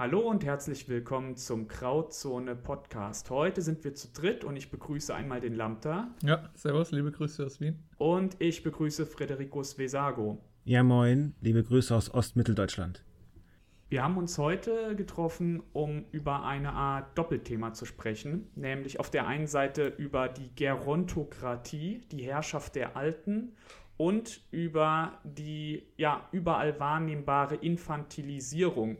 Hallo und herzlich willkommen zum Krautzone Podcast. Heute sind wir zu dritt und ich begrüße einmal den Lambda. Ja, servus, liebe Grüße aus Wien. Und ich begrüße Frederikus Vesago. Ja, moin, liebe Grüße aus Ostmitteldeutschland. Wir haben uns heute getroffen, um über eine Art Doppelthema zu sprechen, nämlich auf der einen Seite über die Gerontokratie, die Herrschaft der Alten und über die ja überall wahrnehmbare Infantilisierung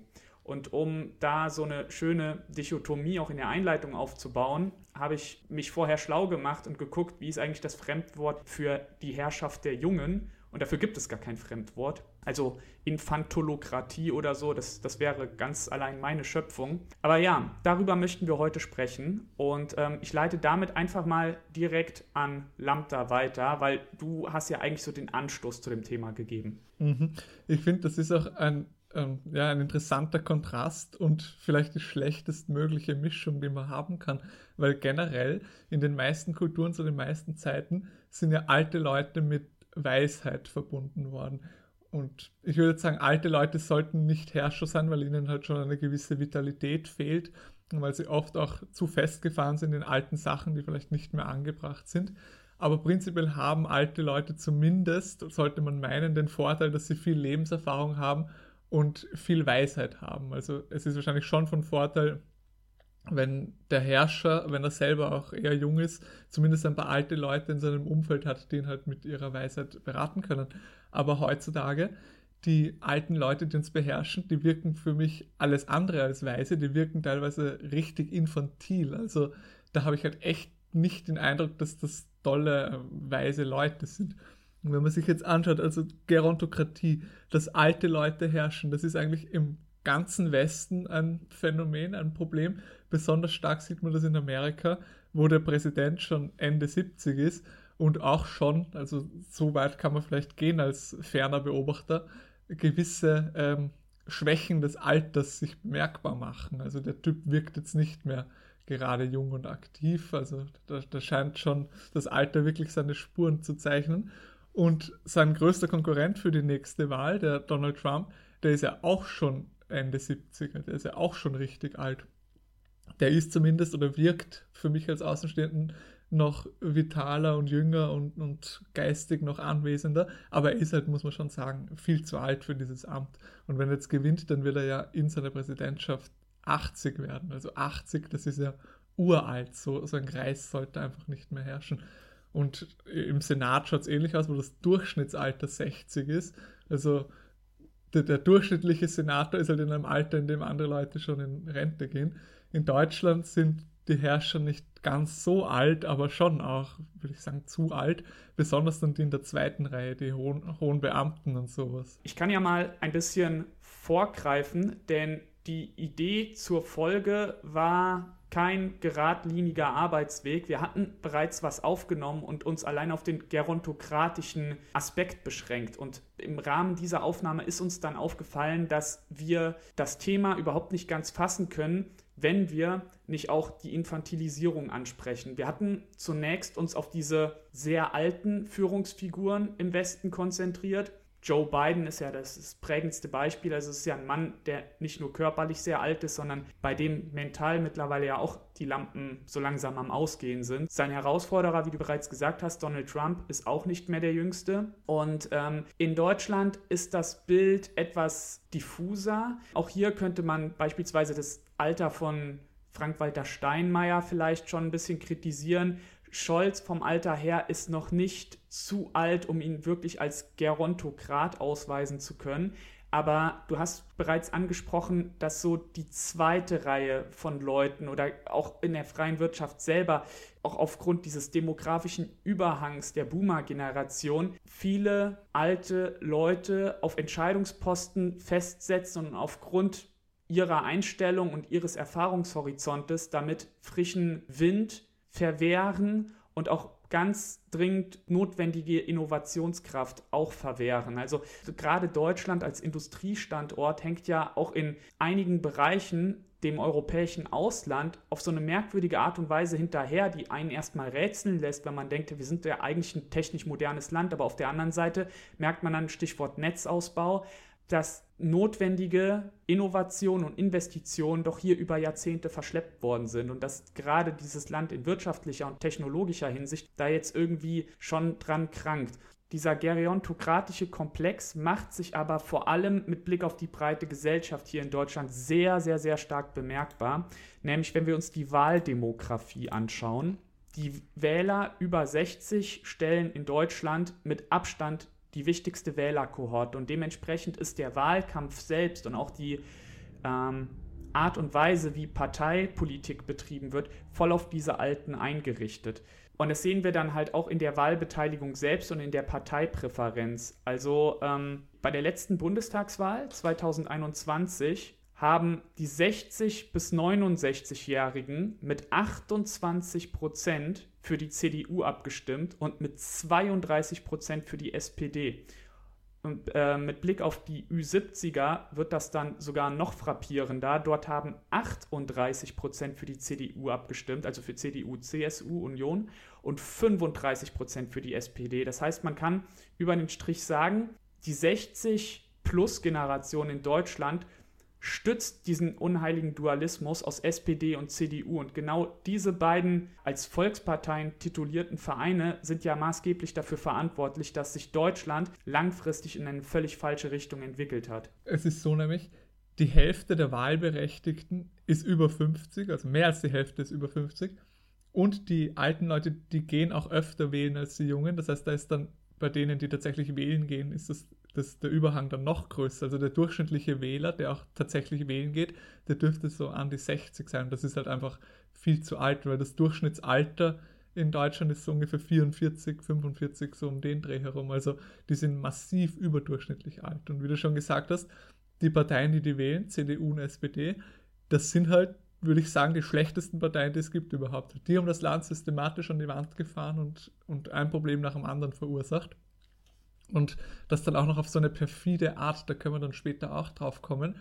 und um da so eine schöne Dichotomie auch in der Einleitung aufzubauen, habe ich mich vorher schlau gemacht und geguckt, wie ist eigentlich das Fremdwort für die Herrschaft der Jungen. Und dafür gibt es gar kein Fremdwort. Also Infantolokratie oder so, das, das wäre ganz allein meine Schöpfung. Aber ja, darüber möchten wir heute sprechen. Und ähm, ich leite damit einfach mal direkt an Lambda weiter, weil du hast ja eigentlich so den Anstoß zu dem Thema gegeben. Mhm. Ich finde, das ist auch ein ähm, ja, ein interessanter Kontrast und vielleicht die schlechtestmögliche Mischung, die man haben kann. Weil generell in den meisten Kulturen zu den meisten Zeiten sind ja alte Leute mit Weisheit verbunden worden. Und ich würde sagen, alte Leute sollten nicht Herrscher sein, weil ihnen halt schon eine gewisse Vitalität fehlt und weil sie oft auch zu festgefahren sind in alten Sachen, die vielleicht nicht mehr angebracht sind. Aber prinzipiell haben alte Leute zumindest, sollte man meinen, den Vorteil, dass sie viel Lebenserfahrung haben und viel Weisheit haben. Also es ist wahrscheinlich schon von Vorteil, wenn der Herrscher, wenn er selber auch eher jung ist, zumindest ein paar alte Leute in seinem Umfeld hat, die ihn halt mit ihrer Weisheit beraten können. Aber heutzutage, die alten Leute, die uns beherrschen, die wirken für mich alles andere als weise, die wirken teilweise richtig infantil. Also da habe ich halt echt nicht den Eindruck, dass das tolle, weise Leute sind. Und wenn man sich jetzt anschaut, also Gerontokratie, dass alte Leute herrschen, das ist eigentlich im ganzen Westen ein Phänomen, ein Problem. Besonders stark sieht man das in Amerika, wo der Präsident schon Ende 70 ist und auch schon, also so weit kann man vielleicht gehen als ferner Beobachter, gewisse ähm, Schwächen des Alters sich bemerkbar machen. Also der Typ wirkt jetzt nicht mehr gerade jung und aktiv, also da, da scheint schon das Alter wirklich seine Spuren zu zeichnen. Und sein größter Konkurrent für die nächste Wahl, der Donald Trump, der ist ja auch schon Ende 70er, der ist ja auch schon richtig alt. Der ist zumindest oder wirkt für mich als Außenstehenden noch vitaler und jünger und, und geistig noch anwesender, aber er ist halt, muss man schon sagen, viel zu alt für dieses Amt. Und wenn er jetzt gewinnt, dann wird er ja in seiner Präsidentschaft 80 werden. Also 80, das ist ja uralt, so, so ein Kreis sollte einfach nicht mehr herrschen. Und im Senat schaut es ähnlich aus, wo das Durchschnittsalter 60 ist. Also der, der, durchschnittliche Senator ist halt in einem Alter, in dem andere Leute schon in Rente gehen. In Deutschland sind die Herrscher nicht ganz so alt, aber schon auch, würde ich sagen, zu alt. Besonders dann die in der zweiten Reihe, die hohen, hohen Beamten und sowas. Ich kann ja mal ein bisschen vorgreifen, denn die Idee zur Folge war kein geradliniger Arbeitsweg. Wir hatten bereits was aufgenommen und uns allein auf den gerontokratischen Aspekt beschränkt. Und im Rahmen dieser Aufnahme ist uns dann aufgefallen, dass wir das Thema überhaupt nicht ganz fassen können, wenn wir nicht auch die Infantilisierung ansprechen. Wir hatten zunächst uns auf diese sehr alten Führungsfiguren im Westen konzentriert, Joe Biden ist ja das, das, prägendste Beispiel. Also es ist ja ein Mann, der nicht nur körperlich sehr alt ist, sondern bei dem mental mittlerweile ja auch die Lampen so langsam am Ausgehen sind. Sein Herausforderer, wie du bereits gesagt hast, Donald Trump, ist auch nicht mehr der Jüngste. Und ähm, in Deutschland ist das Bild etwas diffuser. Auch hier könnte man beispielsweise das Alter von Frank-Walter Steinmeier vielleicht schon ein bisschen kritisieren. Scholz vom Alter her ist noch nicht zu alt, um ihn wirklich als Gerontokrat ausweisen zu können. Aber du hast bereits angesprochen, dass so die zweite Reihe von Leuten oder auch in der freien Wirtschaft selber, auch aufgrund dieses demografischen Überhangs der Boomer-Generation, viele alte Leute auf Entscheidungsposten festsetzen und aufgrund ihrer Einstellung und ihres Erfahrungshorizontes damit frischen Wind verwehren und auch ganz dringend notwendige Innovationskraft auch verwehren. Also gerade Deutschland als Industriestandort hängt ja auch in einigen Bereichen dem europäischen Ausland auf so eine merkwürdige Art und Weise hinterher, die einen erstmal rätseln lässt, wenn man denkt, wir sind ja eigentlich ein technisch modernes Land, aber auf der anderen Seite merkt man dann Stichwort Netzausbau, dass notwendige Innovation und Investitionen doch hier über Jahrzehnte verschleppt worden sind und dass gerade dieses Land in wirtschaftlicher und technologischer Hinsicht da jetzt irgendwie schon dran krankt. Dieser gerontokratische Komplex macht sich aber vor allem mit Blick auf die breite Gesellschaft hier in Deutschland sehr, sehr, sehr stark bemerkbar. Nämlich wenn wir uns die Wahldemografie anschauen. Die Wähler über 60 stellen in Deutschland mit Abstand die wichtigste Wählerkohorte und dementsprechend ist der Wahlkampf selbst und auch die ähm, Art und Weise, wie Parteipolitik betrieben wird, voll auf diese Alten eingerichtet. Und das sehen wir dann halt auch in der Wahlbeteiligung selbst und in der Parteipräferenz. Also ähm, bei der letzten Bundestagswahl 2021 haben die 60 bis 69-Jährigen mit 28 Prozent für die CDU abgestimmt und mit 32 Prozent für die SPD. Und äh, mit Blick auf die Ü70er wird das dann sogar noch frappierender. Dort haben 38 Prozent für die CDU abgestimmt, also für CDU, CSU, Union und 35 Prozent für die SPD. Das heißt, man kann über den Strich sagen, die 60-Plus-Generation in Deutschland stützt diesen unheiligen Dualismus aus SPD und CDU. Und genau diese beiden als Volksparteien titulierten Vereine sind ja maßgeblich dafür verantwortlich, dass sich Deutschland langfristig in eine völlig falsche Richtung entwickelt hat. Es ist so nämlich, die Hälfte der Wahlberechtigten ist über 50, also mehr als die Hälfte ist über 50. Und die alten Leute, die gehen auch öfter wählen als die Jungen. Das heißt, da ist dann bei denen, die tatsächlich wählen gehen, ist das das, der Überhang dann noch größer. Also der durchschnittliche Wähler, der auch tatsächlich wählen geht, der dürfte so an die 60 sein. Das ist halt einfach viel zu alt, weil das Durchschnittsalter in Deutschland ist so ungefähr 44, 45, so um den Dreh herum. Also die sind massiv überdurchschnittlich alt. Und wie du schon gesagt hast, die Parteien, die die wählen, CDU und SPD, das sind halt, würde ich sagen, die schlechtesten Parteien, die es gibt überhaupt. Die haben das Land systematisch an die Wand gefahren und, und ein Problem nach dem anderen verursacht. Und das dann auch noch auf so eine perfide Art, da können wir dann später auch drauf kommen,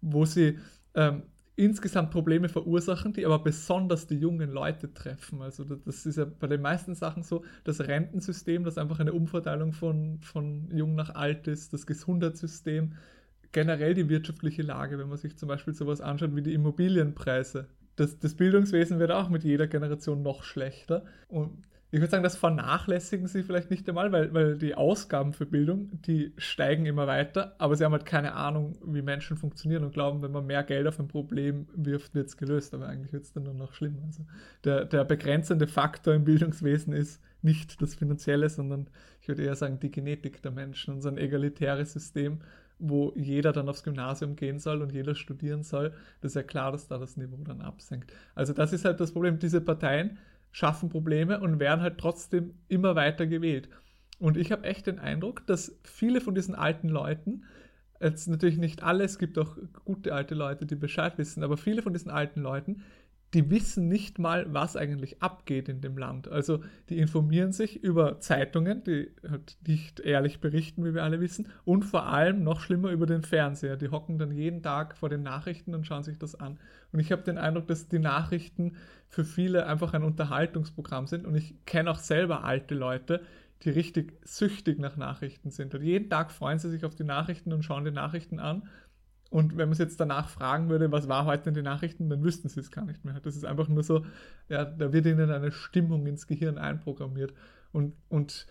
wo sie ähm, insgesamt Probleme verursachen, die aber besonders die jungen Leute treffen. Also das ist ja bei den meisten Sachen so, das Rentensystem, das einfach eine Umverteilung von, von jung nach alt ist, das Gesundheitssystem, generell die wirtschaftliche Lage, wenn man sich zum Beispiel sowas anschaut wie die Immobilienpreise. Das, das Bildungswesen wird auch mit jeder Generation noch schlechter. Und ich würde sagen, das vernachlässigen sie vielleicht nicht einmal, weil, weil die Ausgaben für Bildung, die steigen immer weiter, aber sie haben halt keine Ahnung, wie Menschen funktionieren und glauben, wenn man mehr Geld auf ein Problem wirft, wird es gelöst, aber eigentlich wird es dann nur noch schlimmer. Also der, der begrenzende Faktor im Bildungswesen ist nicht das Finanzielle, sondern ich würde eher sagen, die Genetik der Menschen und so ein egalitäres System, wo jeder dann aufs Gymnasium gehen soll und jeder studieren soll, das ist ja klar, dass da das Niveau dann absenkt. Also das ist halt das Problem. Diese Parteien, schaffen Probleme und werden halt trotzdem immer weiter gewählt. Und ich habe echt den Eindruck, dass viele von diesen alten Leuten, jetzt natürlich nicht alle, es gibt auch gute alte Leute, die Bescheid wissen, aber viele von diesen alten Leuten, die wissen nicht mal, was eigentlich abgeht in dem Land. Also die informieren sich über Zeitungen, die halt nicht ehrlich berichten, wie wir alle wissen, und vor allem noch schlimmer über den Fernseher. Die hocken dann jeden Tag vor den Nachrichten und schauen sich das an. Und ich habe den Eindruck, dass die Nachrichten für viele einfach ein Unterhaltungsprogramm sind. Und ich kenne auch selber alte Leute, die richtig süchtig nach Nachrichten sind. Und jeden Tag freuen sie sich auf die Nachrichten und schauen die Nachrichten an und wenn man es jetzt danach fragen würde, was war heute in den Nachrichten, dann wüssten sie es gar nicht mehr. Das ist einfach nur so, ja, da wird ihnen eine Stimmung ins Gehirn einprogrammiert. Und, und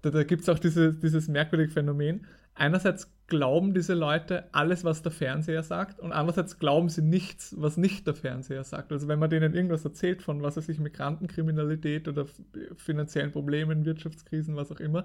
da, da gibt es auch diese, dieses merkwürdige Phänomen. Einerseits glauben diese Leute alles, was der Fernseher sagt, und andererseits glauben sie nichts, was nicht der Fernseher sagt. Also wenn man denen irgendwas erzählt von, was weiß ich, Migrantenkriminalität oder finanziellen Problemen, Wirtschaftskrisen, was auch immer,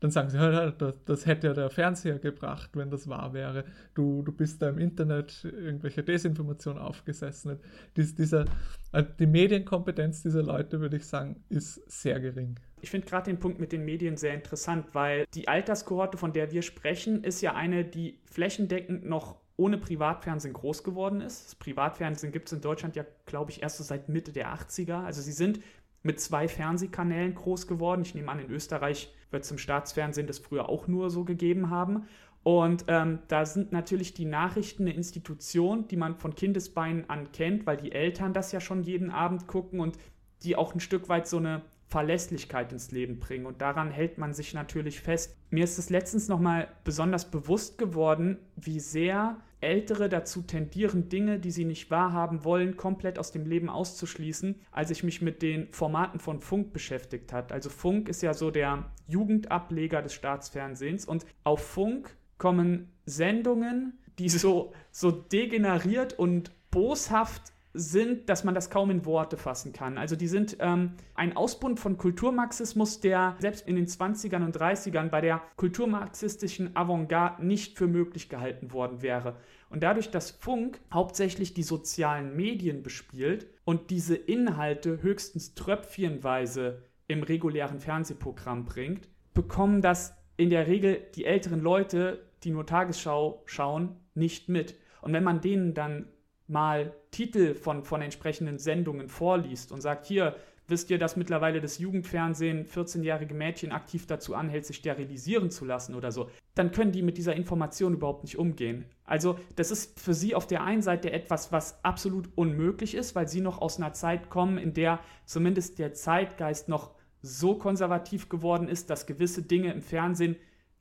dann sagen sie, das, das hätte ja der Fernseher gebracht, wenn das wahr wäre. Du, du bist da im Internet irgendwelche Desinformation aufgesessen. Dies, dieser, äh, die Medienkompetenz dieser Leute, würde ich sagen, ist sehr gering. Ich finde gerade den Punkt mit den Medien sehr interessant, weil die Alterskohorte, von der wir sprechen, ist ja eine, die flächendeckend noch ohne Privatfernsehen groß geworden ist. Das Privatfernsehen gibt es in Deutschland ja, glaube ich, erst so seit Mitte der 80er. Also sie sind mit zwei Fernsehkanälen groß geworden. Ich nehme an, in Österreich wird es im Staatsfernsehen das früher auch nur so gegeben haben. Und ähm, da sind natürlich die Nachrichten eine Institution, die man von Kindesbeinen an kennt, weil die Eltern das ja schon jeden Abend gucken und die auch ein Stück weit so eine Verlässlichkeit ins Leben bringen. Und daran hält man sich natürlich fest. Mir ist es letztens nochmal besonders bewusst geworden, wie sehr Ältere dazu tendieren, Dinge, die sie nicht wahrhaben wollen, komplett aus dem Leben auszuschließen, als ich mich mit den Formaten von Funk beschäftigt hat. Also Funk ist ja so der Jugendableger des Staatsfernsehens und auf Funk kommen Sendungen, die so, so degeneriert und boshaft sind, dass man das kaum in Worte fassen kann. Also die sind ähm, ein Ausbund von Kulturmarxismus, der selbst in den 20ern und 30ern bei der kulturmarxistischen Avantgarde nicht für möglich gehalten worden wäre. Und dadurch, dass Funk hauptsächlich die sozialen Medien bespielt und diese Inhalte höchstens tröpfchenweise im regulären Fernsehprogramm bringt, bekommen das in der Regel die älteren Leute die nur Tagesschau schauen, nicht mit. Und wenn man denen dann mal Titel von, von entsprechenden Sendungen vorliest und sagt, hier, wisst ihr, dass mittlerweile das Jugendfernsehen 14-jährige Mädchen aktiv dazu anhält, sich sterilisieren zu lassen oder so, dann können die mit dieser Information überhaupt nicht umgehen. Also das ist für sie auf der einen Seite etwas, was absolut unmöglich ist, weil sie noch aus einer Zeit kommen, in der zumindest der Zeitgeist noch so konservativ geworden ist, dass gewisse Dinge im Fernsehen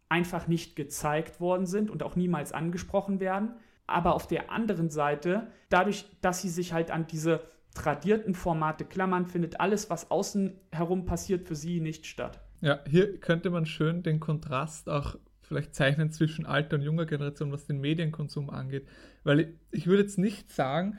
einfach nicht gezeigt worden sind und auch niemals angesprochen werden. Aber auf der anderen Seite, dadurch, dass sie sich halt an diese tradierten Formate klammern, findet alles, was außen herum passiert, für sie nicht statt. Ja, hier könnte man schön den Kontrast auch vielleicht zeichnen zwischen alter und junger Generation, was den Medienkonsum angeht. Weil ich würde jetzt nicht sagen,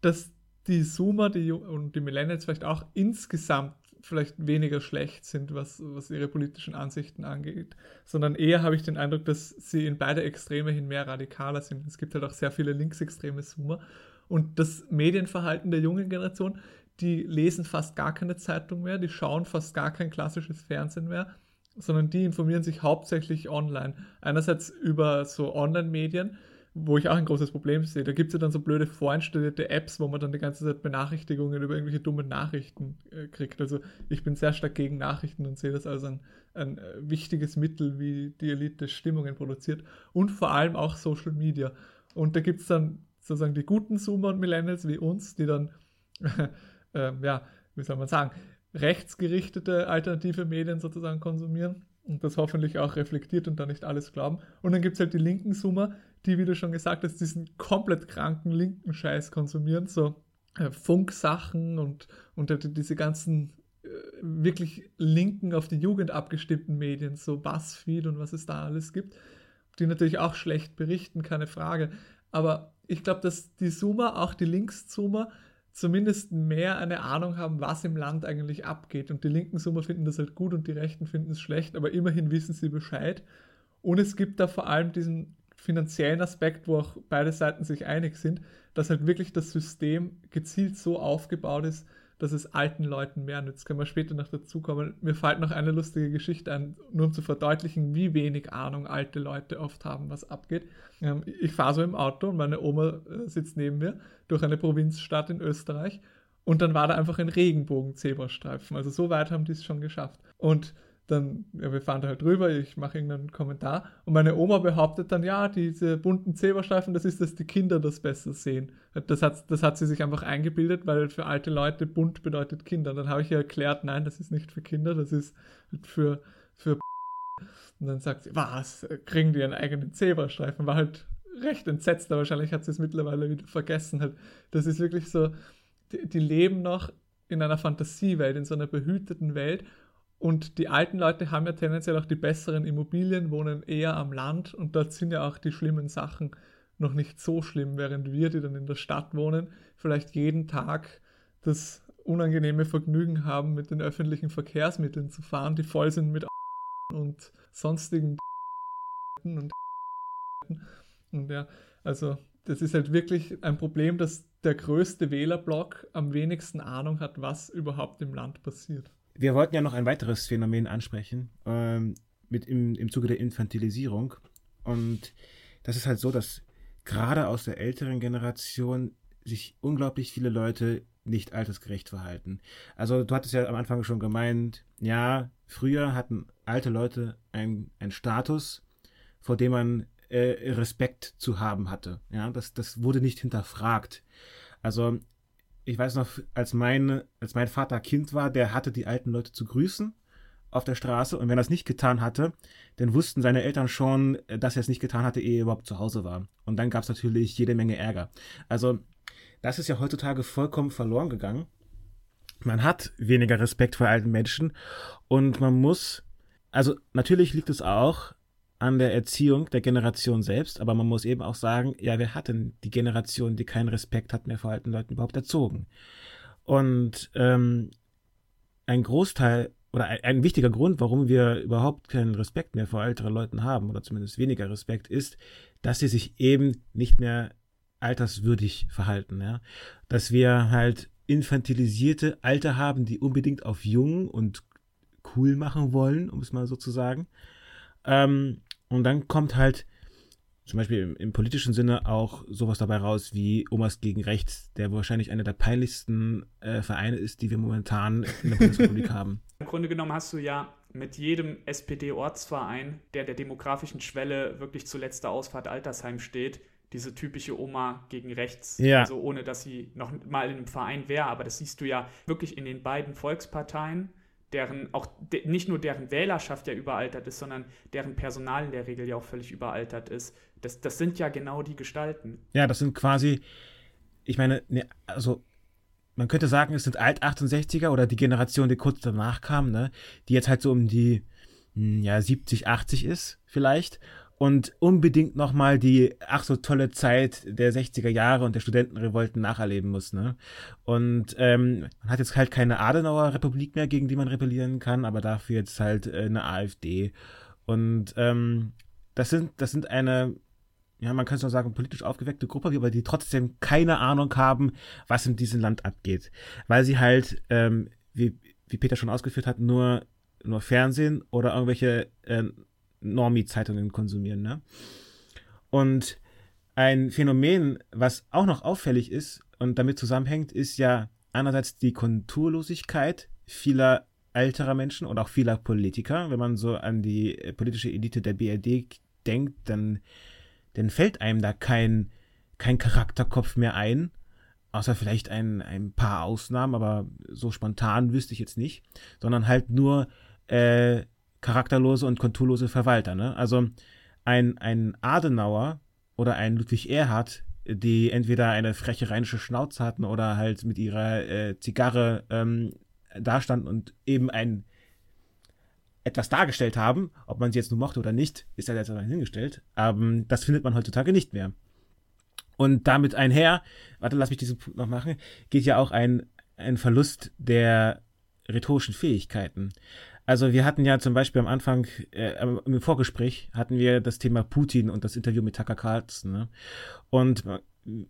dass die Zoomer die, und die Millennials vielleicht auch insgesamt vielleicht weniger schlecht sind, was, was ihre politischen Ansichten angeht, sondern eher habe ich den Eindruck, dass sie in beide Extreme hin mehr radikaler sind. Es gibt halt auch sehr viele linksextreme Zoomer und das Medienverhalten der jungen Generation, die lesen fast gar keine Zeitung mehr, die schauen fast gar kein klassisches Fernsehen mehr, sondern die informieren sich hauptsächlich online. Einerseits über so Online-Medien, wo ich auch ein großes Problem sehe. Da gibt es ja dann so blöde vorinstallierte Apps, wo man dann die ganze Zeit Benachrichtigungen über irgendwelche dummen Nachrichten äh, kriegt. Also ich bin sehr stark gegen Nachrichten und sehe das als ein, ein äh, wichtiges Mittel, wie die Elite Stimmungen produziert. Und vor allem auch Social Media. Und da gibt es dann sozusagen die guten Zoomer und Millennials wie uns, die dann, äh, ja, wie soll man sagen, rechtsgerichtete alternative Medien sozusagen konsumieren und das hoffentlich auch reflektiert und da nicht alles glauben. Und dann gibt es halt die linken Zoomer, die, wie du schon gesagt hast, diesen komplett kranken linken Scheiß konsumieren, so äh, Funksachen und, und diese ganzen äh, wirklich linken, auf die Jugend abgestimmten Medien, so Buzzfeed und was es da alles gibt, die natürlich auch schlecht berichten, keine Frage. Aber ich glaube, dass die Zoomer, auch die Linkszoomer, zumindest mehr eine Ahnung haben, was im Land eigentlich abgeht. Und die linken Zoomer finden das halt gut und die Rechten finden es schlecht, aber immerhin wissen sie Bescheid. Und es gibt da vor allem diesen finanziellen Aspekt, wo auch beide Seiten sich einig sind, dass halt wirklich das System gezielt so aufgebaut ist, dass es alten Leuten mehr nützt. Können wir später noch dazu kommen. Mir fällt noch eine lustige Geschichte ein, nur um zu verdeutlichen, wie wenig Ahnung alte Leute oft haben, was abgeht. Ähm, ich fahre so im Auto und meine Oma äh, sitzt neben mir durch eine Provinzstadt in Österreich und dann war da einfach ein Regenbogen-Zebrastreifen. Also so weit haben die es schon geschafft. Und dann, ja, wir fahren da halt drüber, ich mache irgendeinen Kommentar und meine Oma behauptet dann, ja, diese bunten Zebrastreifen, das ist, dass die Kinder das besser sehen. Das hat, das hat sie sich einfach eingebildet, weil für alte Leute bunt bedeutet Kinder. Und dann habe ich ihr erklärt, nein, das ist nicht für Kinder, das ist für, für und dann sagt sie, was, kriegen die einen eigenen Zebrastreifen? War halt recht entsetzt, aber wahrscheinlich hat sie es mittlerweile wieder vergessen. Halt. Das ist wirklich so, die, die leben noch in einer Fantasiewelt, in so einer behüteten Welt und die alten Leute haben ja tendenziell auch die besseren Immobilien, wohnen eher am Land und dort sind ja auch die schlimmen Sachen noch nicht so schlimm, während wir, die dann in der Stadt wohnen, vielleicht jeden Tag das unangenehme Vergnügen haben, mit den öffentlichen Verkehrsmitteln zu fahren, die voll sind mit und sonstigen und und ja, also das ist halt wirklich ein Problem, dass der größte Wählerblock am wenigsten Ahnung hat, was überhaupt im Land passiert. Wir wollten ja noch ein weiteres Phänomen ansprechen, ähm, mit im, im Zuge der Infantilisierung. Und das ist halt so, dass gerade aus der älteren Generation sich unglaublich viele Leute nicht altersgerecht verhalten. Also du hattest ja am Anfang schon gemeint, ja, früher hatten alte Leute einen Status, vor dem man äh, Respekt zu haben hatte. Ja, das, das wurde nicht hinterfragt. Also ich weiß noch, als mein, als mein Vater Kind war, der hatte die alten Leute zu grüßen auf der Straße und wenn er es nicht getan hatte, dann wussten seine Eltern schon, dass er es nicht getan hatte, ehe er überhaupt zu Hause war. Und dann gab es natürlich jede Menge Ärger. Also das ist ja heutzutage vollkommen verloren gegangen. Man hat weniger Respekt vor alten Menschen und man muss, also natürlich liegt es auch an der Erziehung der Generation selbst, aber man muss eben auch sagen, ja, wer hat denn die Generation, die keinen Respekt hat mehr vor alten Leuten überhaupt erzogen? Und ähm, ein Großteil oder ein, ein, wichtiger Grund, warum wir überhaupt keinen Respekt mehr vor älteren Leuten haben, oder zumindest weniger Respekt, ist, dass sie sich eben nicht mehr alterswürdig verhalten. Ja? Dass wir halt infantilisierte Alte haben, die unbedingt auf jung und cool machen wollen, um es mal so zu sagen. Ähm, und dann kommt halt zum Beispiel im, im, politischen Sinne auch sowas dabei raus wie Omas gegen Rechts, der wahrscheinlich einer der peinlichsten äh, Vereine ist, die wir momentan in der Bundesrepublik haben. Im Grunde genommen hast du ja mit jedem SPD-Ortsverein, der der demografischen Schwelle wirklich zu letzter Ausfahrt Altersheim steht, diese typische Oma gegen rechts, ja. also ohne dass sie noch mal in einem Verein wäre, aber das siehst du ja wirklich in den beiden Volksparteien, deren auch de, nicht nur deren Wählerschaft ja überaltert ist, sondern deren Personal in der Regel ja auch völlig überaltert ist. Das, das sind ja genau die Gestalten. Ja, das sind quasi, ich meine, ne, also man könnte sagen, es sind Alt-68er oder die Generation, die kurz danach kam, ne, die jetzt halt so um die hm, ja, 70, 80 ist vielleicht und unbedingt nochmal die ach so tolle Zeit der 60er Jahre und der Studentenrevolten nacherleben muss. Ne? Und ähm, man hat jetzt halt keine Adenauer Republik mehr, gegen die man rebellieren kann, aber dafür jetzt halt äh, eine AfD. Und ähm, das sind, das sind eine, ja, man könnte es sagen, politisch aufgeweckte Gruppe, aber die trotzdem keine Ahnung haben, was in diesem Land abgeht. Weil sie halt, ähm, wie, wie Peter schon ausgeführt hat, nur, nur Fernsehen oder irgendwelche äh, Normie-Zeitungen konsumieren. Ne? Und ein Phänomen, was auch noch auffällig ist und damit zusammenhängt, ist ja einerseits die Konturlosigkeit vieler älterer Menschen und auch vieler Politiker. Wenn man so an die politische Elite der BRD denkt, dann, dann fällt einem da kein, kein Charakterkopf mehr ein. Außer vielleicht ein, ein paar Ausnahmen, aber so spontan wüsste ich jetzt nicht. Sondern halt nur äh, charakterlose und konturlose Verwalter. Ne? Also ein, ein Adenauer oder ein Ludwig Erhard, die entweder eine freche rheinische Schnauze hatten oder halt mit ihrer äh, Zigarre ähm, dastanden und eben ein etwas dargestellt haben, ob man sie jetzt nur mochte oder nicht, ist ja jetzt hingestellt. Aber ähm, das findet man heutzutage nicht mehr. Und damit einher, warte, lass mich diesen Punkt noch machen, geht ja auch ein, ein Verlust der rhetorischen Fähigkeiten. Also wir hatten ja zum Beispiel am Anfang, äh, im Vorgespräch hatten wir das Thema Putin und das Interview mit Tucker Carlson. Ne? Und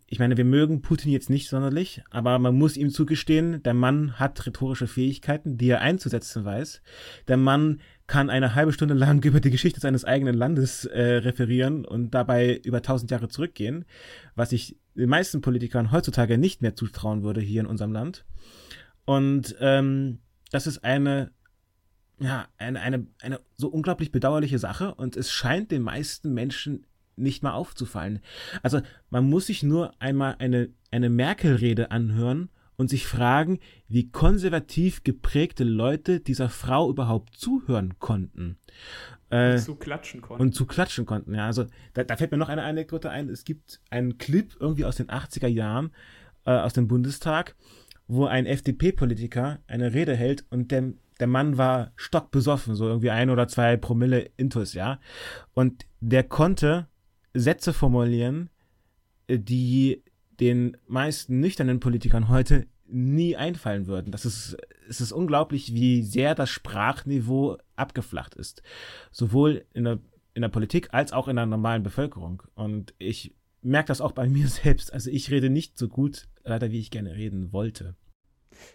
ich meine, wir mögen Putin jetzt nicht sonderlich, aber man muss ihm zugestehen, der Mann hat rhetorische Fähigkeiten, die er einzusetzen weiß. Der Mann kann eine halbe Stunde lang über die Geschichte seines eigenen Landes äh, referieren und dabei über tausend Jahre zurückgehen, was ich den meisten Politikern heutzutage nicht mehr zutrauen würde hier in unserem Land. Und ähm, das ist eine ja, eine, eine, eine so unglaublich bedauerliche Sache und es scheint den meisten Menschen nicht mal aufzufallen. Also man muss sich nur einmal eine, eine Merkel-Rede anhören und sich fragen, wie konservativ geprägte Leute dieser Frau überhaupt zuhören konnten. Äh, und zu klatschen konnten. Und zu klatschen konnten, ja. Also da, da fällt mir noch eine Anekdote ein. Es gibt einen Clip irgendwie aus den 80er Jahren äh, aus dem Bundestag, wo ein FDP-Politiker eine Rede hält und der der Mann war stockbesoffen, so irgendwie ein oder zwei Promille Intus, ja. Und der konnte Sätze formulieren, äh, die den meisten nüchternen Politikern heute nie einfallen würden. Das ist, es ist unglaublich, wie sehr das Sprachniveau abgeflacht ist. Sowohl in der, in der Politik als auch in der normalen Bevölkerung. Und ich merke das auch bei mir selbst. Also ich rede nicht so gut, leider, wie ich gerne reden wollte.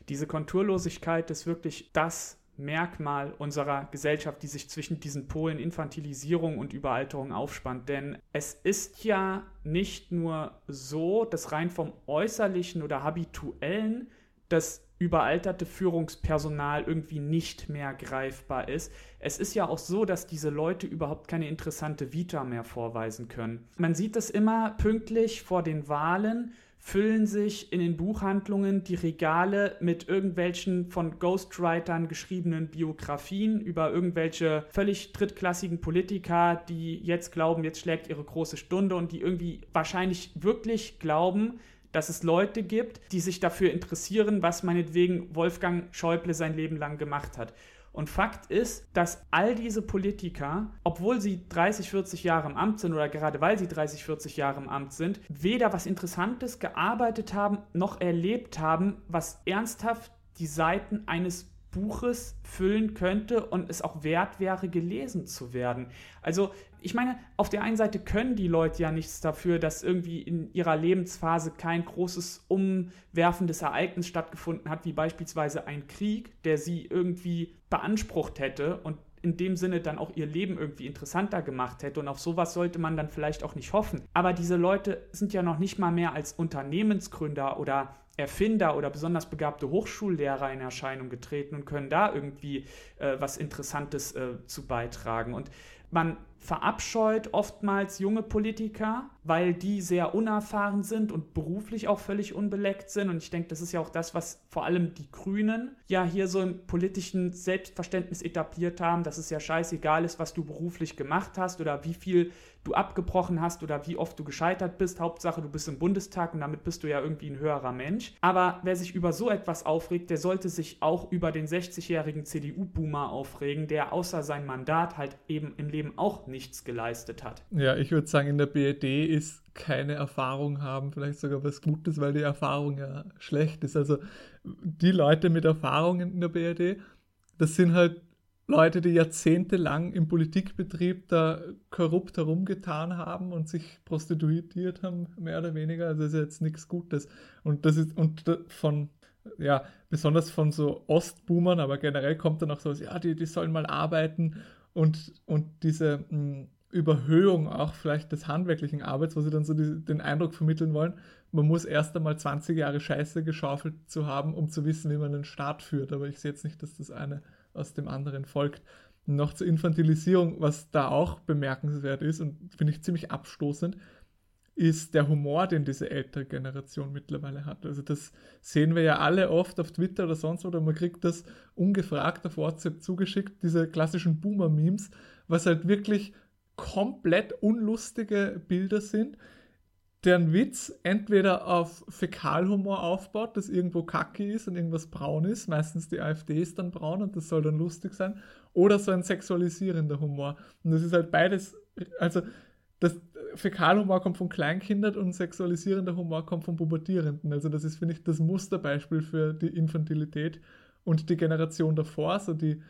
Diese Konturlosigkeit ist wirklich das, Merkmal unserer Gesellschaft, die sich zwischen diesen Polen Infantilisierung und Überalterung aufspannt. Denn es ist ja nicht nur so, dass rein vom äußerlichen oder habituellen das überalterte Führungspersonal irgendwie nicht mehr greifbar ist. Es ist ja auch so, dass diese Leute überhaupt keine interessante Vita mehr vorweisen können. Man sieht es immer pünktlich vor den Wahlen, füllen sich in den Buchhandlungen die Regale mit irgendwelchen von Ghostwritern geschriebenen Biografien über irgendwelche völlig drittklassigen Politiker, die jetzt glauben, jetzt schlägt ihre große Stunde und die irgendwie wahrscheinlich wirklich glauben, dass es Leute gibt, die sich dafür interessieren, was meinetwegen Wolfgang Schäuble sein Leben lang gemacht hat. Und Fakt ist, dass all diese Politiker, obwohl sie 30, 40 Jahre im Amt sind oder gerade weil sie 30, 40 Jahre im Amt sind, weder was Interessantes gearbeitet haben noch erlebt haben, was ernsthaft die Seiten eines Buches füllen könnte und es auch wert wäre, gelesen zu werden. Also ich meine, auf der einen Seite können die Leute ja nichts dafür, dass irgendwie in ihrer Lebensphase kein großes umwerfendes Ereignis stattgefunden hat, wie beispielsweise ein Krieg, der sie irgendwie beansprucht hätte und in dem Sinne dann auch ihr Leben irgendwie interessanter gemacht hätte. Und auf sowas sollte man dann vielleicht auch nicht hoffen. Aber diese Leute sind ja noch nicht mal mehr als Unternehmensgründer oder Erfinder oder besonders begabte Hochschullehrer in Erscheinung getreten und können da irgendwie äh, was Interessantes äh, zu beitragen. Und man verabscheut oftmals junge Politiker, weil die sehr unerfahren sind und beruflich auch völlig unbeleckt sind. Und ich denke, das ist ja auch das, was vor allem die Grünen ja hier so im politischen Selbstverständnis etabliert haben, dass es ja scheißegal ist, was du beruflich gemacht hast oder wie viel du abgebrochen hast oder wie oft du gescheitert bist. Hauptsache, du bist im Bundestag und damit bist du ja irgendwie ein höherer Mensch. Aber wer sich über so etwas aufregt, der sollte sich auch über den 60-jährigen CDU-Boomer aufregen, der außer sein Mandat halt eben im Leben auch nicht nichts geleistet hat. Ja, ich würde sagen, in der BRD ist keine Erfahrung haben, vielleicht sogar was Gutes, weil die Erfahrung ja schlecht ist. Also die Leute mit Erfahrung in der BRD, das sind halt Leute, die jahrzehntelang im Politikbetrieb da korrupt herumgetan haben und sich prostituiert haben, mehr oder weniger. Also das ist jetzt nichts Gutes. Und das ist, und von, ja, besonders von so Ostboomern, aber generell kommt dann auch so, ja, die, die sollen mal arbeiten und, und diese mh, hm, Überhöhung auch vielleicht des handwerklichen Arbeits, wo sie dann so die, den Eindruck vermitteln wollen, man muss erst einmal 20 Jahre Scheiße geschaufelt zu haben, um zu wissen, wie man einen Staat führt. Aber ich sehe jetzt nicht, dass das eine aus dem anderen folgt. noch zur Infantilisierung, was da auch bemerkenswert ist und finde ich ziemlich abstoßend, ist der Humor, den diese ältere Generation mittlerweile hat. Also das sehen wir ja alle oft auf Twitter oder sonst wo, oder man kriegt das ungefragt auf WhatsApp zugeschickt, diese klassischen Boomer-Memes, was halt wirklich komplett unlustige Bilder sind, deren Witz entweder auf Fäkalhumor aufbaut, dass irgendwo kacke ist und irgendwas braun ist, meistens die AfD ist dann braun und das soll dann lustig sein, oder so ein sexualisierender Humor. Und das ist halt beides, also das Fäkalhumor kommt von Kleinkindern und sexualisierender Humor kommt von Pubertierenden. Also das ist, finde ich, das Musterbeispiel für die Infantilität und die Generation davor, so die,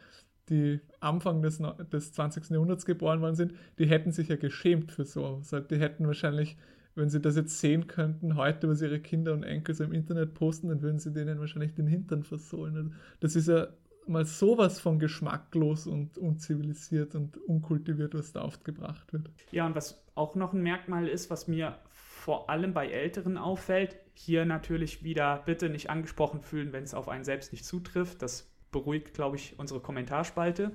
die Anfang des, des 20. Jahrhunderts geboren worden sind, die hätten sich ja geschämt für sowas. Also die hätten wahrscheinlich, wenn sie das jetzt sehen könnten, heute, was ihre Kinder und Enkel so im Internet posten, dann würden sie denen wahrscheinlich den Hintern versohlen. Also das ist ja mal sowas von geschmacklos und unzivilisiert und unkultiviert, was da aufgebracht wird. Ja, und was auch noch ein Merkmal ist, was mir vor allem bei Älteren auffällt, hier natürlich wieder bitte nicht angesprochen fühlen, wenn es auf einen selbst nicht zutrifft. Das beruhigt, glaube ich, unsere Kommentarspalte.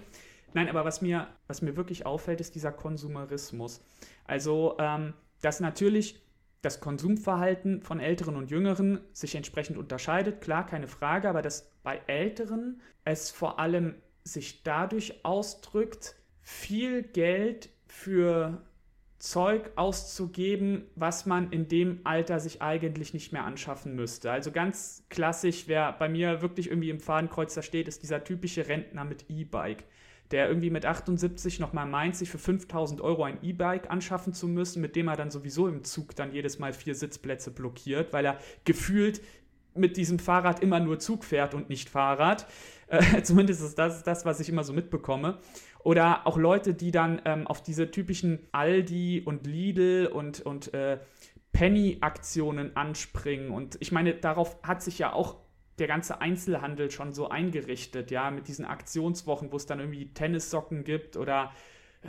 Nein, aber was mir, was mir wirklich auffällt, ist dieser Konsumerismus. Also, ähm, dass natürlich das Konsumverhalten von Älteren und Jüngeren sich entsprechend unterscheidet, klar, keine Frage, aber dass bei Älteren es vor allem sich dadurch ausdrückt, viel Geld für Zeug auszugeben, was man in dem Alter sich eigentlich nicht mehr anschaffen müsste. Also ganz klassisch, wer bei mir wirklich irgendwie im Fadenkreuz da steht, ist dieser typische Rentner mit E-Bike der irgendwie mit 78 nochmal meint, sich für 5000 Euro ein E-Bike anschaffen zu müssen, mit dem er dann sowieso im Zug dann jedes Mal vier Sitzplätze blockiert, weil er gefühlt mit diesem Fahrrad immer nur Zug fährt und nicht Fahrrad. Äh, zumindest ist das das, was ich immer so mitbekomme. Oder auch Leute, die dann ähm, auf diese typischen Aldi und Lidl und, und äh, Penny-Aktionen anspringen. Und ich meine, darauf hat sich ja auch der ganze Einzelhandel schon so eingerichtet, ja, mit diesen Aktionswochen, wo es dann irgendwie Tennissocken gibt oder äh,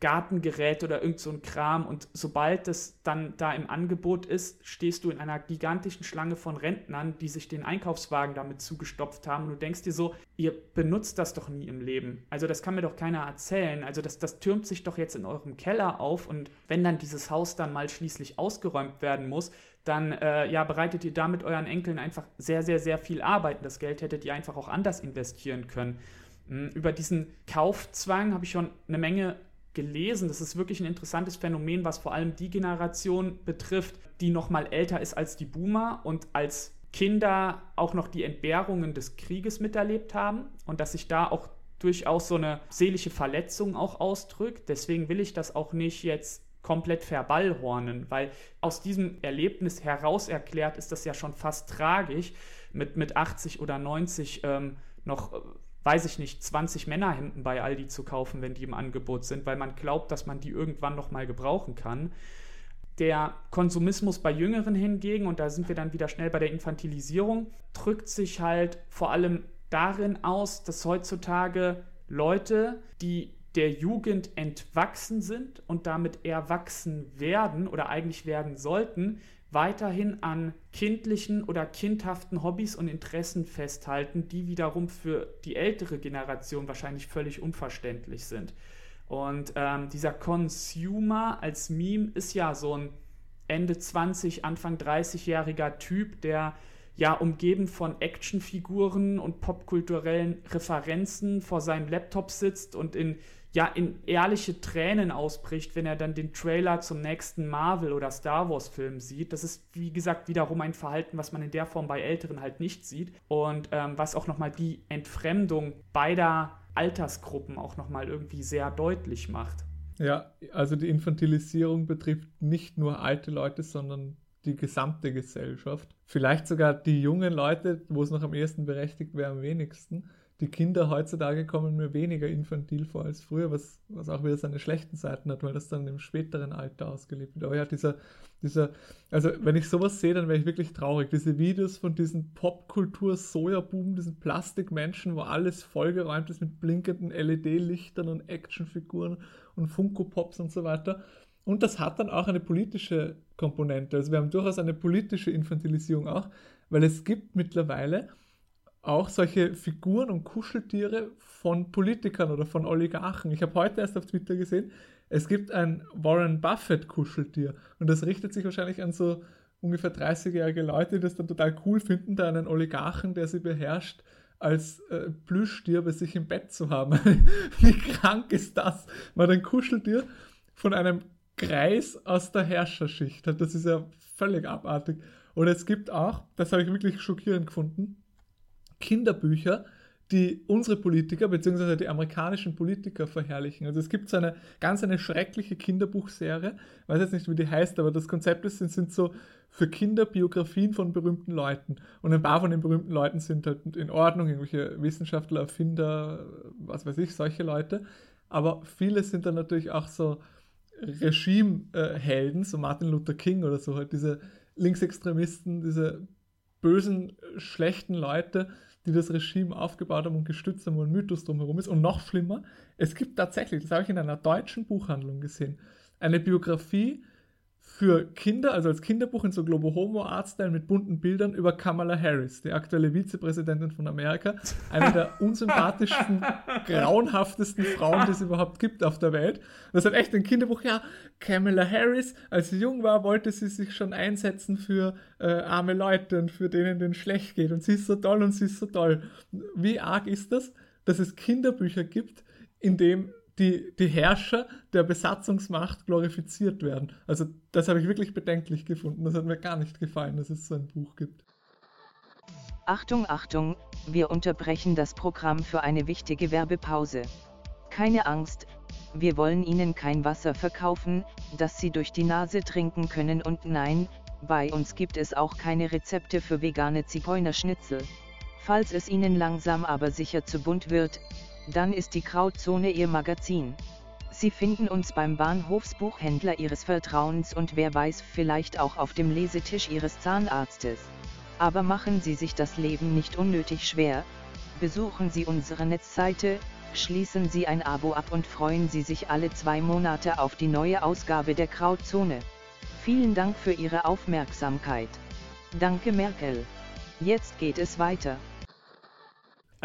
Gartengerät oder irgend so ein Kram und sobald das dann da im Angebot ist, stehst du in einer gigantischen Schlange von Rentnern, die sich den Einkaufswagen damit zugestopft haben und du denkst dir so, ihr benutzt das doch nie im Leben. Also das kann mir doch keiner erzählen. Also das, das türmt sich doch jetzt in eurem Keller auf und wenn dann dieses Haus dann mal schließlich ausgeräumt werden muss, dann äh, ja, bereitet ihr damit euren Enkeln einfach sehr, sehr, sehr viel Arbeit. Das Geld hättet ihr einfach auch anders investieren können. Hm, über diesen Kaufzwang habe ich schon eine Menge gelesen. Das ist wirklich ein interessantes Phänomen, was vor allem die Generation betrifft, die noch mal älter ist als die Boomer und als Kinder auch noch die Entbehrungen des Krieges miterlebt haben und dass sich da auch durchaus so eine seelische Verletzung auch ausdrückt. Deswegen will ich das auch nicht jetzt komplett verballhornen, weil aus diesem Erlebnis heraus erklärt ist das ja schon fast tragisch, mit, mit 80 oder 90 ähm, noch äh, weiß ich nicht, 20 Männerhemden bei Aldi zu kaufen, wenn die im Angebot sind, weil man glaubt, dass man die irgendwann noch mal gebrauchen kann. Der Konsumismus bei Jüngeren hingegen, und da sind wir dann wieder schnell bei der Infantilisierung, drückt sich halt vor allem darin aus, dass heutzutage Leute, die der Jugend entwachsen sind und damit erwachsen werden oder eigentlich werden sollten, weiterhin an kindlichen oder kindhaften Hobbys und Interessen festhalten, die wiederum für die ältere Generation wahrscheinlich völlig unverständlich sind. Und ähm, dieser Consumer als Meme ist ja so ein Ende 20, Anfang 30-jähriger Typ, der ja umgeben von Actionfiguren und popkulturellen Referenzen vor seinem Laptop sitzt und in ja in ehrliche Tränen ausbricht, wenn er dann den Trailer zum nächsten Marvel- oder Star Wars-Film sieht. Das ist, wie gesagt, wiederum ein Verhalten, was man in der Form bei Älteren halt nicht sieht. Und ähm, was auch nochmal die Entfremdung beider Altersgruppen auch nochmal irgendwie sehr deutlich macht. Ja, also die Infantilisierung betrifft nicht nur alte Leute, sondern die gesamte Gesellschaft. Vielleicht sogar die jungen Leute, wo es noch am ehesten berechtigt wäre, am wenigsten die Kinder heutzutage kommen mir weniger infantil vor als früher, was, was auch wieder seine schlechten Seiten hat, weil das dann im späteren Alter ausgelebt wird. Aber ja, dieser, dieser, also wenn ich sowas sehe, dann wäre ich wirklich traurig. Diese Videos von diesen Popkultur-Sojabuben, diesen Plastikmenschen, wo alles vollgeräumt ist mit blinkenden LED-Lichtern und Actionfiguren und Funko-Pops und so weiter. Und das hat dann auch eine politische Komponente. Also wir haben durchaus eine politische Infantilisierung auch, weil es gibt mittlerweile auch solche Figuren und Kuscheltiere von Politikern oder von Oligarchen. Ich habe heute erst auf Twitter gesehen, es gibt ein Warren Buffett Kuscheltier und das richtet sich wahrscheinlich an so ungefähr 30-jährige Leute, die das dann total cool finden, da einen Oligarchen, der sie beherrscht, als äh, Plüschtier bei sich im Bett zu haben. Wie krank ist das? Mal ein Kuscheltier von einem Kreis aus der Herrscherschicht. Das ist ja völlig abartig. Und es gibt auch, das habe ich wirklich schockierend gefunden, Kinderbücher, die unsere Politiker bzw. die amerikanischen Politiker verherrlichen. Also es gibt so eine ganz eine schreckliche Kinderbuchserie, ich weiß jetzt nicht, wie die heißt, aber das Konzept ist, sind, sind so für Kinder Biografien von berühmten Leuten. Und ein paar von den berühmten Leuten sind halt in Ordnung, irgendwelche Wissenschaftler, Erfinder, was weiß ich, solche Leute. Aber viele sind dann natürlich auch so Regimehelden, so Martin Luther King oder so, halt diese Linksextremisten, diese bösen, schlechten Leute, die das Regime aufgebaut haben und gestützt haben, wo ein Mythos drumherum ist. Und noch schlimmer, es gibt tatsächlich, das habe ich in einer deutschen Buchhandlung gesehen, eine Biografie für Kinder, also als Kinderbuch in so Globo Homo Artstyle mit bunten Bildern über Kamala Harris, die aktuelle Vizepräsidentin von Amerika, eine der unsympathischsten, grauenhaftesten Frauen, die es überhaupt gibt auf der Welt. Das hat echt ein Kinderbuch, ja, Kamala Harris, als sie jung war, wollte sie sich schon einsetzen für äh, arme Leute und für denen denen schlecht geht und sie ist so toll und sie ist so toll. Wie arg ist das, dass es Kinderbücher gibt, in dem die, die Herrscher der Besatzungsmacht glorifiziert werden. Also das habe ich wirklich bedenklich gefunden. Das hat mir gar nicht gefallen, dass es so ein Buch gibt. Achtung, Achtung, wir unterbrechen das Programm für eine wichtige Werbepause. Keine Angst, wir wollen Ihnen kein Wasser verkaufen, das Sie durch die Nase trinken können und nein, bei uns gibt es auch keine Rezepte für vegane Zigeunerschnitzel. Falls es Ihnen langsam aber sicher zu bunt wird, dann ist die Krautzone Ihr Magazin. Sie finden uns beim Bahnhofsbuchhändler Ihres Vertrauens und wer weiß vielleicht auch auf dem Lesetisch Ihres Zahnarztes. Aber machen Sie sich das Leben nicht unnötig schwer, besuchen Sie unsere Netzseite, schließen Sie ein Abo ab und freuen Sie sich alle zwei Monate auf die neue Ausgabe der Krautzone. Vielen Dank für Ihre Aufmerksamkeit. Danke Merkel. Jetzt geht es weiter.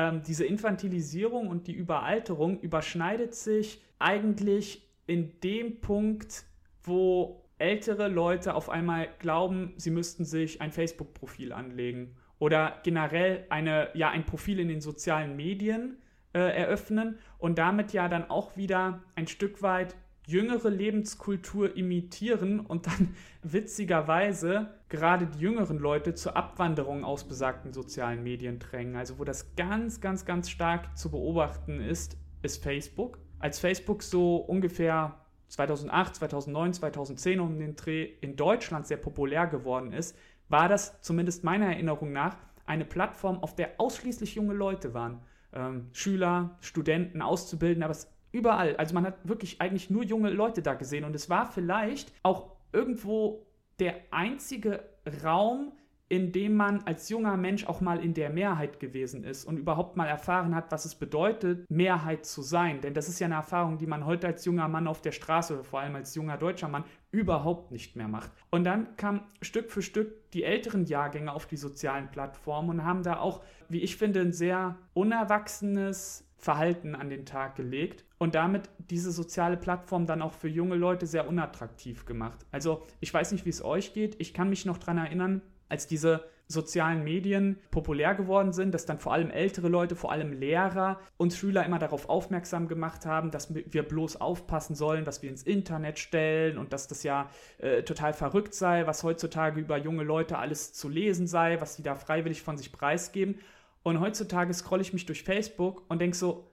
Ähm, diese Infantilisierung und die Überalterung überschneidet sich eigentlich in dem Punkt, wo ältere Leute auf einmal glauben, sie müssten sich ein Facebook-Profil anlegen oder generell eine, ja, ein Profil in den sozialen Medien äh, eröffnen und damit ja dann auch wieder ein Stück weit jüngere Lebenskultur imitieren und dann witzigerweise gerade die jüngeren Leute zur Abwanderung aus besagten sozialen Medien drängen. Also wo das ganz, ganz, ganz stark zu beobachten ist, ist Facebook. Als Facebook so ungefähr 2008, 2009, 2010 um den Dreh in Deutschland sehr populär geworden ist, war das zumindest meiner Erinnerung nach eine Plattform, auf der ausschließlich junge Leute waren. Ähm, Schüler, Studenten, Auszubildende, aber es überall. Also man hat wirklich eigentlich nur junge Leute da gesehen und es war vielleicht auch irgendwo der einzige Raum, in dem man als junger Mensch auch mal in der Mehrheit gewesen ist und überhaupt mal erfahren hat, was es bedeutet, Mehrheit zu sein. Denn das ist ja eine Erfahrung, die man heute als junger Mann auf der Straße oder vor allem als junger deutscher Mann überhaupt nicht mehr macht. Und dann kamen Stück für Stück die älteren Jahrgänge auf die sozialen Plattformen und haben da auch, wie ich finde, ein sehr unerwachsenes Verhalten an den Tag gelegt und damit diese soziale Plattform dann auch für junge Leute sehr unattraktiv gemacht. Also ich weiß nicht, wie es euch geht. Ich kann mich noch daran erinnern, als diese sozialen Medien populär geworden sind, dass dann vor allem ältere Leute, vor allem Lehrer und Schüler immer darauf aufmerksam gemacht haben, dass wir bloß aufpassen sollen, was wir ins Internet stellen und dass das ja äh, total verrückt sei, was heutzutage über junge Leute alles zu lesen sei, was sie da freiwillig von sich preisgeben. Und heutzutage scrolle ich mich durch Facebook und denke so,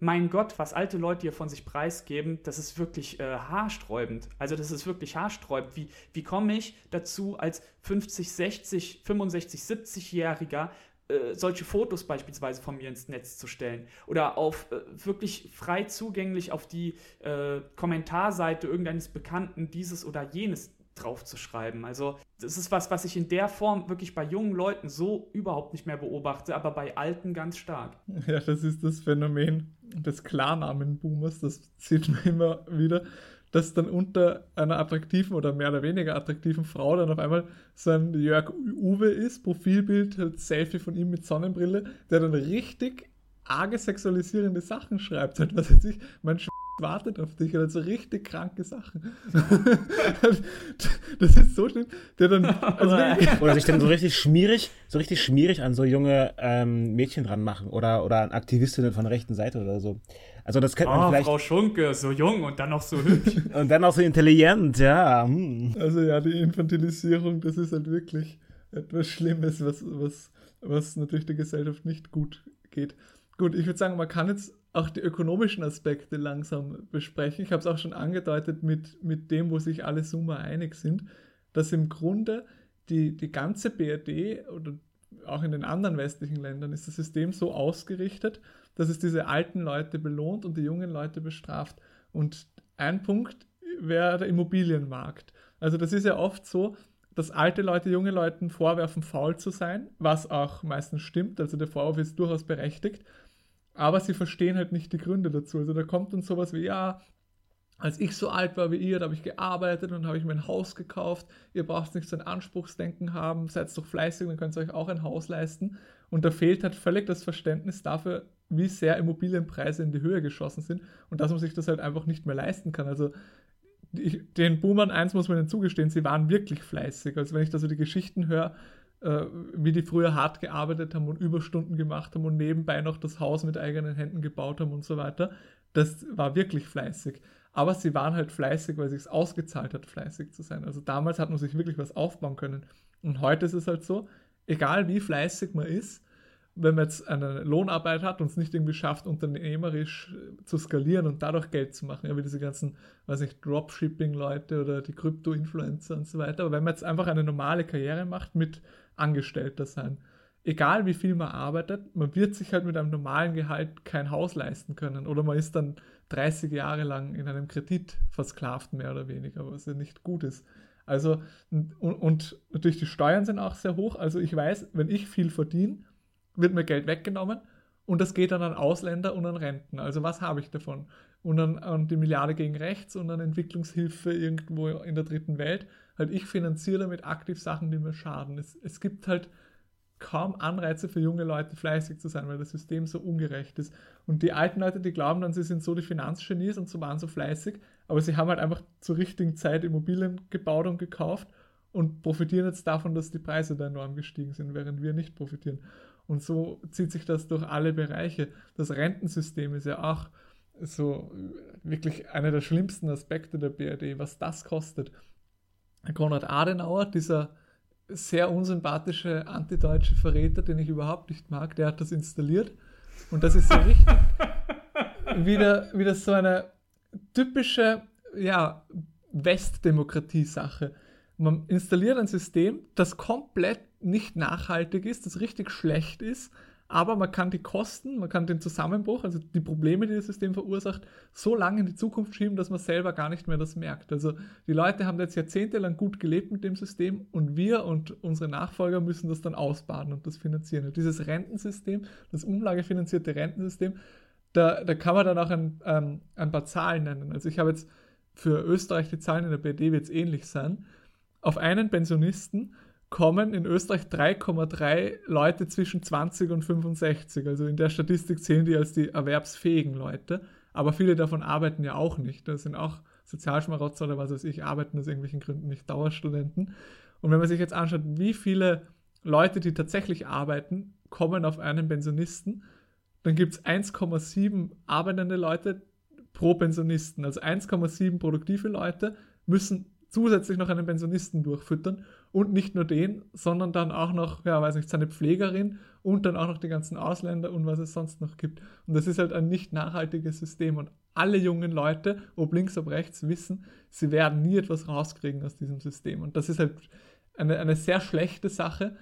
mein Gott, was alte Leute hier von sich preisgeben, das ist wirklich äh, haarsträubend. Also das ist wirklich haarsträubend. Wie, wie komme ich dazu, als 50, 60, 65, 70-Jähriger äh, solche Fotos beispielsweise von mir ins Netz zu stellen oder auf äh, wirklich frei zugänglich auf die äh, Kommentarseite irgendeines Bekannten dieses oder jenes draufzuschreiben. Also das ist was, was ich in der Form wirklich bei jungen Leuten so überhaupt nicht mehr beobachte, aber bei Alten ganz stark. Ja, das ist das Phänomen des Klarnamen-Boomers, das sieht man immer wieder, dass dann unter einer attraktiven oder mehr oder weniger attraktiven Frau dann auf einmal so ein Jörg Uwe ist, Profilbild, halt Selfie von ihm mit Sonnenbrille, der dann richtig arge sexualisierende Sachen schreibt. Halt, was weiß ich, mein Sch wartet auf dich oder so richtig kranke Sachen. das ist so schlimm. Der dann, also oder sich dann so richtig schmierig, so richtig schmierig an so junge ähm, Mädchen dran machen oder, oder an Aktivistinnen von der rechten Seite oder so. Also das könnte man oh, vielleicht. Frau Schunke, so jung und dann noch so hübsch. und dann noch so intelligent, ja. Hm. Also ja, die Infantilisierung, das ist halt wirklich etwas Schlimmes, was, was, was natürlich der Gesellschaft nicht gut geht. Gut, ich würde sagen, man kann jetzt auch die ökonomischen Aspekte langsam besprechen. Ich habe es auch schon angedeutet mit, mit dem, wo sich alle Summa einig sind, dass im Grunde die, die ganze BRD oder auch in den anderen westlichen Ländern ist das System so ausgerichtet, dass es diese alten Leute belohnt und die jungen Leute bestraft. Und ein Punkt wäre der Immobilienmarkt. Also das ist ja oft so, dass alte Leute junge Leuten vorwerfen, faul zu sein, was auch meistens stimmt. Also der Vorwurf ist durchaus berechtigt. Aber sie verstehen halt nicht die Gründe dazu. Also da kommt dann sowas wie, ja, als ich so alt war wie ihr, da habe ich gearbeitet und habe ich mir ein Haus gekauft. Ihr braucht nicht so ein Anspruchsdenken haben, seid doch fleißig, dann könnt ihr euch auch ein Haus leisten. Und da fehlt halt völlig das Verständnis dafür, wie sehr Immobilienpreise in die Höhe geschossen sind und dass man sich das halt einfach nicht mehr leisten kann. Also den Boomern eins muss man ihnen zugestehen, sie waren wirklich fleißig. Also wenn ich da so die Geschichten höre, äh, wie die früher hart gearbeitet haben und Überstunden gemacht haben und nebenbei noch das Haus mit eigenen Händen gebaut haben und so weiter. Das war wirklich fleißig. Aber sie waren halt fleißig, weil sich ausgezahlt hat, fleißig zu sein. Also damals hat man sich wirklich was aufbauen können. Und heute ist es halt so, egal wie fleißig man ist, wenn man jetzt eine Lohnarbeit hat und es nicht irgendwie schafft, unternehmerisch zu skalieren und dadurch Geld zu machen, ja, wie diese ganzen, weiß ich, Dropshipping-Leute oder die Krypto-Influencer und so weiter. Aber wenn man jetzt einfach eine normale Karriere macht mit Angestellter sein, egal wie viel man arbeitet, man wird sich halt mit einem normalen Gehalt kein Haus leisten können. Oder man ist dann 30 Jahre lang in einem Kredit versklavt, mehr oder weniger, was ja nicht gut ist. Also, und, und natürlich die Steuern sind auch sehr hoch. Also ich weiß, wenn ich viel verdiene, wird mir Geld weggenommen und das geht dann an Ausländer und an Renten. Also was habe ich davon? Und dann an die Milliarde gegen rechts und an Entwicklungshilfe irgendwo in der dritten Welt. Halt ich finanziere damit aktiv Sachen, die mir schaden. Es, es gibt halt kaum Anreize für junge Leute, fleißig zu sein, weil das System so ungerecht ist. Und die alten Leute, die glauben dann, sie sind so die Finanzgenies und so waren so fleißig, aber sie haben halt einfach zur richtigen Zeit Immobilien gebaut und gekauft und profitieren jetzt davon, dass die Preise da enorm gestiegen sind, während wir nicht profitieren. Und so zieht sich das durch alle Bereiche. Das Rentensystem ist ja auch so wirklich einer der schlimmsten Aspekte der BRD, was das kostet. Konrad Adenauer, dieser sehr unsympathische antideutsche Verräter, den ich überhaupt nicht mag, der hat das installiert. Und das ist so richtig wieder, wieder so eine typische ja, Westdemokratie-Sache. Man installiert ein System, das komplett nicht nachhaltig ist, das richtig schlecht ist aber man kann die Kosten, man kann den Zusammenbruch, also die Probleme, die das System verursacht, so lange in die Zukunft schieben, dass man selber gar nicht mehr das merkt. Also die Leute haben jetzt jahrzehntelang gut gelebt mit dem System und wir und unsere Nachfolger müssen das dann ausbaden und das finanzieren. Und dieses Rentensystem, das umlagefinanzierte Rentensystem, da, da kann man dann auch ein, ähm, ein paar Zahlen nennen. Also ich habe jetzt für Österreich die Zahlen in der BD wird es ähnlich sein. Auf einen Pensionisten kommen in Österreich 3,3 Leute zwischen 20 und 65. Also in der Statistik zählen die als die erwerbsfähigen Leute. Aber viele davon arbeiten ja auch nicht. Das sind auch Sozialschmarotzer oder was weiß ich, arbeiten aus irgendwelchen Gründen nicht Dauerstudenten. Und wenn man sich jetzt anschaut, wie viele Leute, die tatsächlich arbeiten, kommen auf einen Pensionisten, dann gibt es 1,7 arbeitende Leute pro Pensionisten. Also 1,7 produktive Leute müssen zusätzlich noch einen Pensionisten durchfüttern und nicht nur den, sondern dann auch noch, ja, weiß nicht, seine Pflegerin und dann auch noch die ganzen Ausländer und was es sonst noch gibt. Und das ist halt ein nicht nachhaltiges System und alle jungen Leute, ob links, ob rechts, wissen, sie werden nie etwas rauskriegen aus diesem System. Und das ist halt eine, eine sehr schlechte Sache,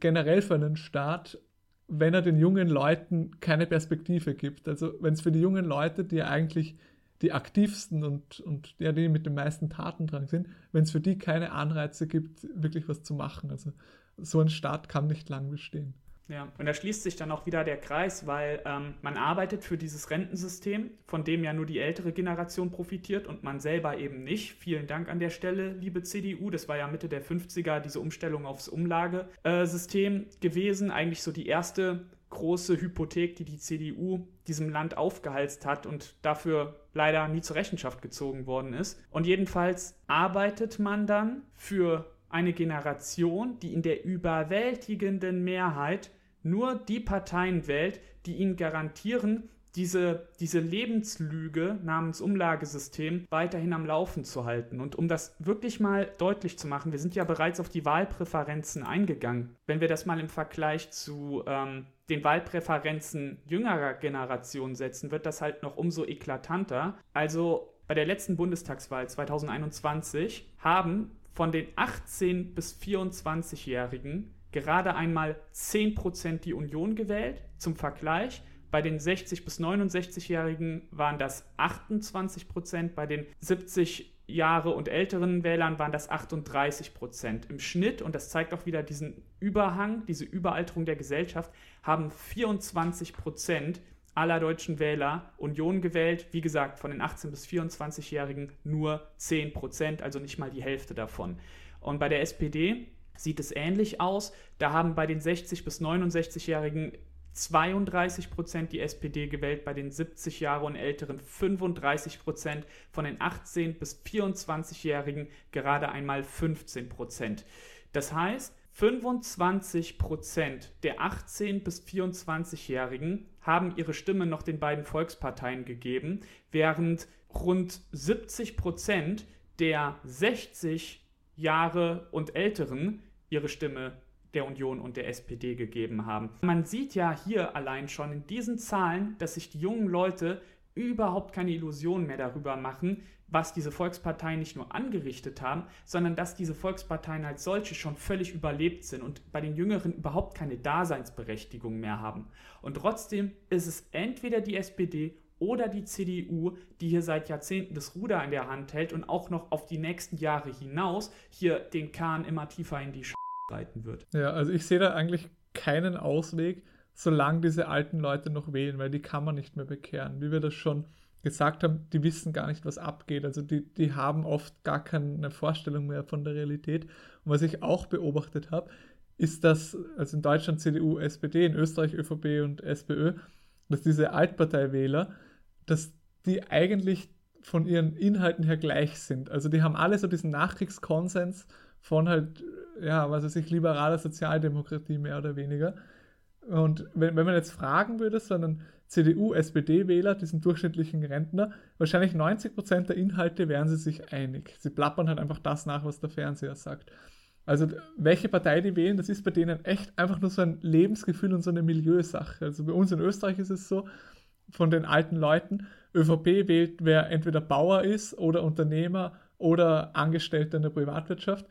generell für einen Staat, wenn er den jungen Leuten keine Perspektive gibt. Also wenn es für die jungen Leute, die ja eigentlich die aktivsten und, und ja, die mit den meisten Tatendrang sind, wenn es für die keine Anreize gibt, wirklich was zu machen. Also so ein Staat kann nicht lang bestehen. Ja, und da schließt sich dann auch wieder der Kreis, weil ähm, man arbeitet für dieses Rentensystem, von dem ja nur die ältere Generation profitiert und man selber eben nicht. Vielen Dank an der Stelle, liebe CDU. Das war ja Mitte der 50er diese Umstellung aufs Umlagesystem gewesen. Eigentlich so die erste große Hypothek, die die CDU diesem Land aufgehalst hat und dafür leider nie zur Rechenschaft gezogen worden ist. Und jedenfalls arbeitet man dann für eine Generation, die in der überwältigenden Mehrheit nur die Parteien wählt, die ihnen garantieren, diese, diese Lebenslüge namens Umlagesystem weiterhin am Laufen zu halten. Und um das wirklich mal deutlich zu machen, wir sind ja bereits auf die Wahlpräferenzen eingegangen. Wenn wir das mal im Vergleich zu ähm, den Wahlpräferenzen jüngerer Generation setzen, wird das halt noch umso eklatanter. Also bei der letzten Bundestagswahl 2021 haben von den 18 bis 24-Jährigen gerade einmal 10% die Union gewählt. Zum Vergleich, bei den 60 bis 69-Jährigen waren das 28% bei den 70 Jahre und älteren Wählern waren das 38 Prozent. Im Schnitt, und das zeigt auch wieder diesen Überhang, diese Überalterung der Gesellschaft, haben 24 Prozent aller deutschen Wähler Union gewählt. Wie gesagt, von den 18- bis 24-Jährigen nur 10 Prozent, also nicht mal die Hälfte davon. Und bei der SPD sieht es ähnlich aus. Da haben bei den 60- bis 69-Jährigen 32 Prozent die SPD gewählt, bei den 70 Jahre und älteren 35 Prozent, von den 18 bis 24-Jährigen gerade einmal 15 Prozent. Das heißt, 25 Prozent der 18 bis 24-Jährigen haben ihre Stimme noch den beiden Volksparteien gegeben, während rund 70 Prozent der 60 Jahre und älteren ihre Stimme der Union und der SPD gegeben haben. Man sieht ja hier allein schon in diesen Zahlen, dass sich die jungen Leute überhaupt keine Illusionen mehr darüber machen, was diese Volksparteien nicht nur angerichtet haben, sondern dass diese Volksparteien als solche schon völlig überlebt sind und bei den Jüngeren überhaupt keine Daseinsberechtigung mehr haben. Und trotzdem ist es entweder die SPD oder die CDU, die hier seit Jahrzehnten das Ruder in der Hand hält und auch noch auf die nächsten Jahre hinaus hier den Kahn immer tiefer in die Sch reiten wird. Ja, also ich sehe da eigentlich keinen Ausweg, solange diese alten Leute noch wählen, weil die kann man nicht mehr bekehren. Wie wir das schon gesagt haben, die wissen gar nicht, was abgeht. Also die, die haben oft gar keine Vorstellung mehr von der Realität. Und was ich auch beobachtet habe, ist, dass, also in Deutschland CDU, SPD, in Österreich ÖVP und SPÖ, dass diese Altparteiwähler, dass die eigentlich von ihren Inhalten her gleich sind. Also die haben alle so diesen Nachkriegskonsens von halt, ja, was weiß ich, liberaler Sozialdemokratie mehr oder weniger. Und wenn, wenn man jetzt fragen würde, sondern CDU, SPD-Wähler, diesen durchschnittlichen Rentner, wahrscheinlich 90% der Inhalte wären sie sich einig. Sie plappern halt einfach das nach, was der Fernseher sagt. Also welche Partei die wählen, das ist bei denen echt einfach nur so ein Lebensgefühl und so eine Milieusache. Also bei uns in Österreich ist es so, von den alten Leuten, ÖVP wählt, wer entweder Bauer ist oder Unternehmer oder Angestellter in der Privatwirtschaft.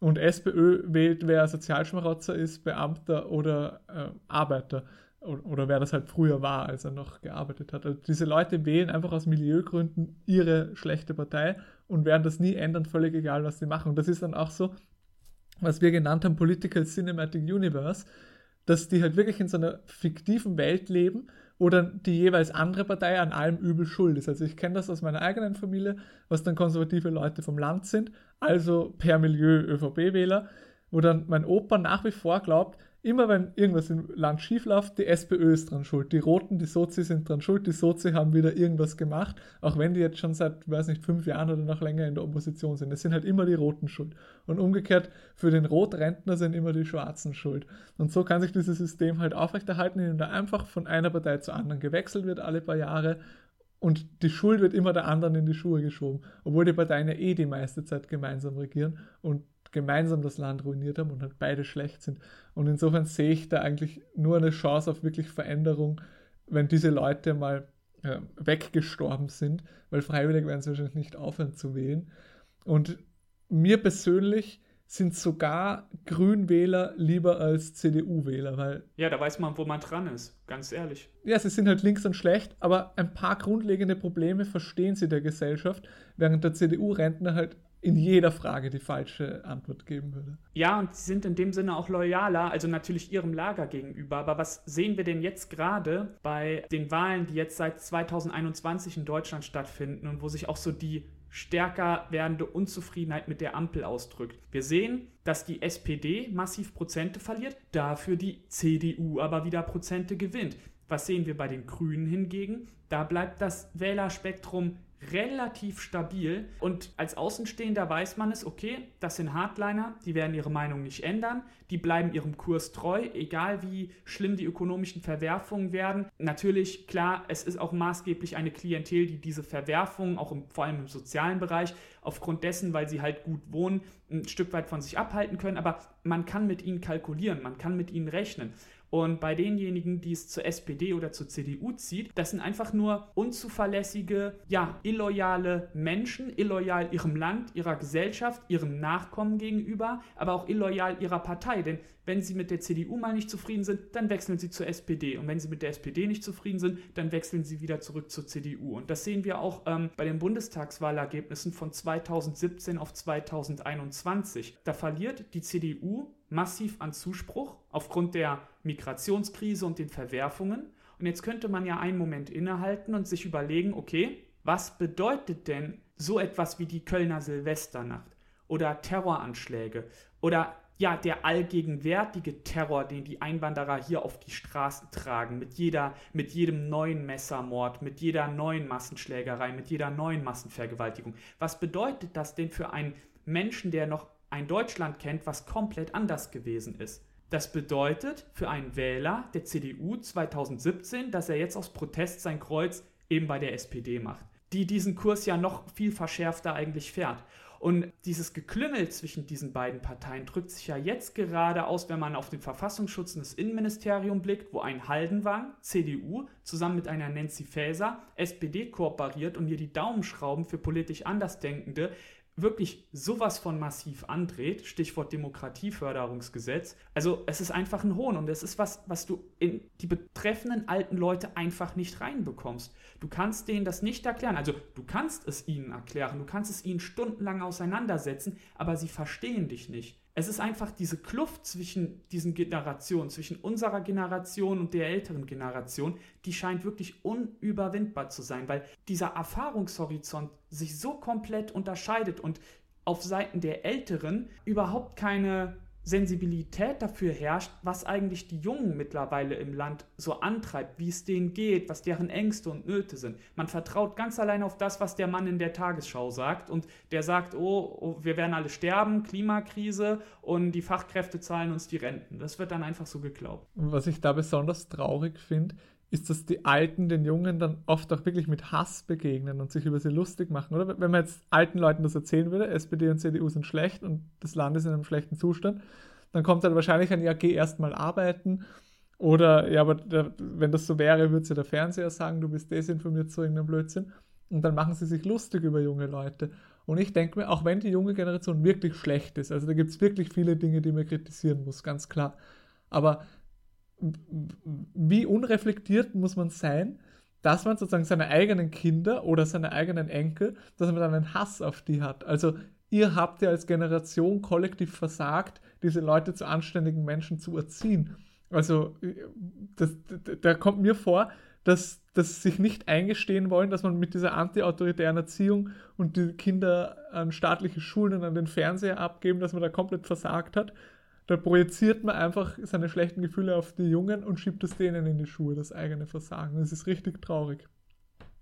Und SPÖ wählt, wer Sozialschmarotzer ist, Beamter oder äh, Arbeiter oder wer das halt früher war, als er noch gearbeitet hat. Also diese Leute wählen einfach aus Milieugründen ihre schlechte Partei und werden das nie ändern, völlig egal, was sie machen. Und das ist dann auch so, was wir genannt haben, Political Cinematic Universe, dass die halt wirklich in so einer fiktiven Welt leben, dann die jeweils andere Partei an allem übel schuld ist. Also ich kenne das aus meiner eigenen Familie, was dann konservative Leute vom Land sind, also per Milieu ÖVP-Wähler, wo dann mein Opa nach wie vor glaubt, immer wenn irgendwas im Land schief läuft, die SPÖ ist dran schuld. Die Roten, die Sozi sind dran schuld. Die Sozi haben wieder irgendwas gemacht, auch wenn die jetzt schon seit, weiß nicht, fünf Jahren oder noch länger in der Opposition sind. Es sind halt immer die Roten schuld. Und umgekehrt, für den Rotrentner sind immer die Schwarzen schuld. Und so kann sich dieses System halt aufrechterhalten, indem da einfach von einer Partei zur anderen gewechselt wird alle paar Jahre und die Schuld wird immer der anderen in die Schuhe geschoben, obwohl die Parteien ja eh die meiste Zeit gemeinsam regieren und gemeinsam das Land ruiniert haben und halt beide schlecht sind. Und insofern sehe ich da eigentlich nur eine Chance auf wirklich Veränderung, wenn diese Leute mal äh, weggestorben sind, weil freiwillig werden sie wahrscheinlich nicht aufhören zu wählen. Und mir persönlich sind sogar Grünwähler lieber als CDU-Wähler, weil. Ja, da weiß man, wo man dran ist, ganz ehrlich. Ja, sie sind halt links und schlecht, aber ein paar grundlegende Probleme verstehen sie der Gesellschaft, während der CDU-Rentner halt in jeder Frage die falsche Antwort geben würde. Ja, und sie sind in dem Sinne auch loyaler, also natürlich ihrem Lager gegenüber. Aber was sehen wir denn jetzt gerade bei den Wahlen, die jetzt seit 2021 in Deutschland stattfinden und wo sich auch so die stärker werdende Unzufriedenheit mit der Ampel ausdrückt. Wir sehen, dass die SPD massiv Prozente verliert, dafür die CDU aber wieder Prozente gewinnt. Was sehen wir bei den Grünen hingegen? Da bleibt das Wählerspektrum relativ stabil und als Außenstehender weiß man es, okay, das sind Hardliner, die werden ihre Meinung nicht ändern, die bleiben ihrem Kurs treu, egal wie schlimm die ökonomischen Verwerfungen werden. Natürlich, klar, es ist auch maßgeblich eine Klientel, die diese Verwerfungen, auch im, vor allem im sozialen Bereich, aufgrund dessen, weil sie halt gut wohnen, ein Stück weit von sich abhalten können, aber man kann mit ihnen kalkulieren, man kann mit ihnen rechnen. Und bei denjenigen, die es zur SPD oder zur CDU zieht, das sind einfach nur unzuverlässige, ja, illoyale Menschen, illoyal ihrem Land, ihrer Gesellschaft, ihrem Nachkommen gegenüber, aber auch illoyal ihrer Partei. Denn wenn sie mit der CDU mal nicht zufrieden sind, dann wechseln sie zur SPD. Und wenn sie mit der SPD nicht zufrieden sind, dann wechseln sie wieder zurück zur CDU. Und das sehen wir auch ähm, bei den Bundestagswahlergebnissen von 2017 auf 2021. Da verliert die CDU massiv an Zuspruch aufgrund der Migrationskrise und den Verwerfungen. Und jetzt könnte man ja einen Moment innehalten und sich überlegen, okay, was bedeutet denn so etwas wie die Kölner Silvesternacht oder Terroranschläge oder ja, der allgegenwärtige Terror, den die Einwanderer hier auf die Straßen tragen, mit jeder, mit jedem neuen Messermord, mit jeder neuen Massenschlägerei, mit jeder neuen Massenvergewaltigung. Was bedeutet das denn für einen Menschen, der noch ein Deutschland kennt, was komplett anders gewesen ist. Das bedeutet für einen Wähler der CDU 2017, dass er jetzt aus Protest sein Kreuz eben bei der SPD macht. die diesen Kurs ja noch viel verschärfter eigentlich fährt. Und dieses Geklüngel zwischen diesen beiden Parteien drückt sich ja jetzt gerade aus, wenn man auf den Verfassungsschutz und das Innenministerium blickt, wo ein Haldenwang, CDU, zusammen mit einer Nancy Faeser, SPD, kooperiert und hier die Daumenschrauben für politisch Andersdenkende wirklich sowas von massiv andreht, Stichwort Demokratieförderungsgesetz. Also es ist einfach ein Hohn und es ist was, was du in die betreffenden alten Leute einfach nicht reinbekommst. Du kannst denen das nicht erklären. Also du kannst es ihnen erklären, du kannst es ihnen stundenlang auseinandersetzen, aber sie verstehen dich nicht es ist einfach diese Kluft zwischen diesen Generationen, zwischen unserer Generation und der älteren Generation, die scheint wirklich unüberwindbar zu sein, weil dieser Erfahrungshorizont sich so komplett unterscheidet und auf Seiten der Älteren überhaupt keine Sensibilität dafür herrscht, was eigentlich die Jungen mittlerweile im Land so antreibt, wie es denen geht, was deren Ängste und Nöte sind. Man vertraut ganz allein auf das, was der Mann in der Tagesschau sagt und der sagt, oh, oh wir werden alle sterben, Klimakrise und die Fachkräfte zahlen uns die Renten. Das wird dann einfach so geglaubt. Was ich da besonders traurig finde, ist, dass die Alten den Jungen dann oft auch wirklich mit Hass begegnen und sich über sie lustig machen, oder? Wenn man jetzt alten Leuten das erzählen würde, SPD und CDU sind schlecht und das Land ist in einem schlechten Zustand, dann kommt dann wahrscheinlich ein, ja, geh erstmal arbeiten. Oder, ja, aber der, wenn das so wäre, würde ja der Fernseher sagen, du bist desinformiert zu irgendeinem Blödsinn. Und dann machen sie sich lustig über junge Leute. Und ich denke mir, auch wenn die junge Generation wirklich schlecht ist, also da gibt es wirklich viele Dinge, die man kritisieren muss, ganz klar. Aber wie unreflektiert muss man sein, dass man sozusagen seine eigenen Kinder oder seine eigenen Enkel, dass man dann einen Hass auf die hat. Also ihr habt ja als Generation kollektiv versagt, diese Leute zu anständigen Menschen zu erziehen. Also das, da kommt mir vor, dass, dass sich nicht eingestehen wollen, dass man mit dieser anti-autoritären Erziehung und die Kinder an staatliche Schulen und an den Fernseher abgeben, dass man da komplett versagt hat da projiziert man einfach seine schlechten Gefühle auf die Jungen und schiebt es denen in die Schuhe, das eigene Versagen. Das ist richtig traurig.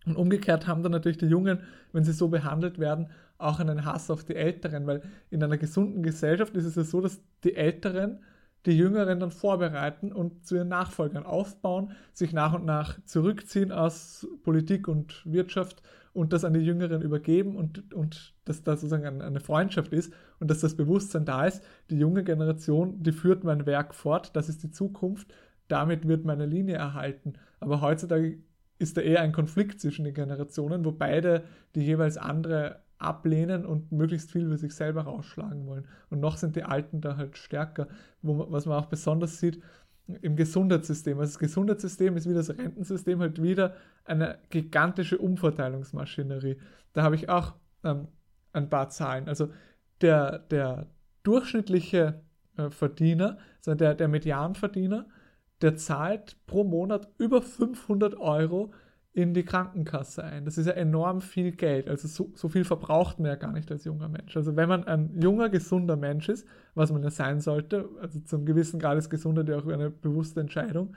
Und umgekehrt haben dann natürlich die Jungen, wenn sie so behandelt werden, auch einen Hass auf die Älteren, weil in einer gesunden Gesellschaft ist es ja so, dass die Älteren die Jüngeren dann vorbereiten und zu ihren Nachfolgern aufbauen, sich nach und nach zurückziehen aus Politik und Wirtschaft und das an die Jüngeren übergeben und, und dass da sozusagen eine Freundschaft ist und dass das Bewusstsein da ist, die junge Generation, die führt mein Werk fort, das ist die Zukunft, damit wird meine Linie erhalten. Aber heutzutage ist da eher ein Konflikt zwischen den Generationen, wo beide die jeweils andere ablehnen und möglichst viel für sich selber rausschlagen wollen. Und noch sind die Alten da halt stärker, wo, was man auch besonders sieht, im Gesundheitssystem. Also das Gesundheitssystem ist wie das Rentensystem halt wieder eine gigantische Umverteilungsmaschinerie. Da habe ich auch ähm, ein paar Zahlen. Also der, der durchschnittliche äh, Verdiener, also der, der Medianverdiener, der zahlt pro Monat über 500 Euro in die Krankenkasse ein. Das ist ja enorm viel Geld. Also so, so, viel verbraucht man ja gar nicht als junger Mensch. Also wenn man ein junger, gesunder Mensch ist, was man ja sein sollte, also zum gewissen Grad ist Gesundheit ja auch eine bewusste Entscheidung,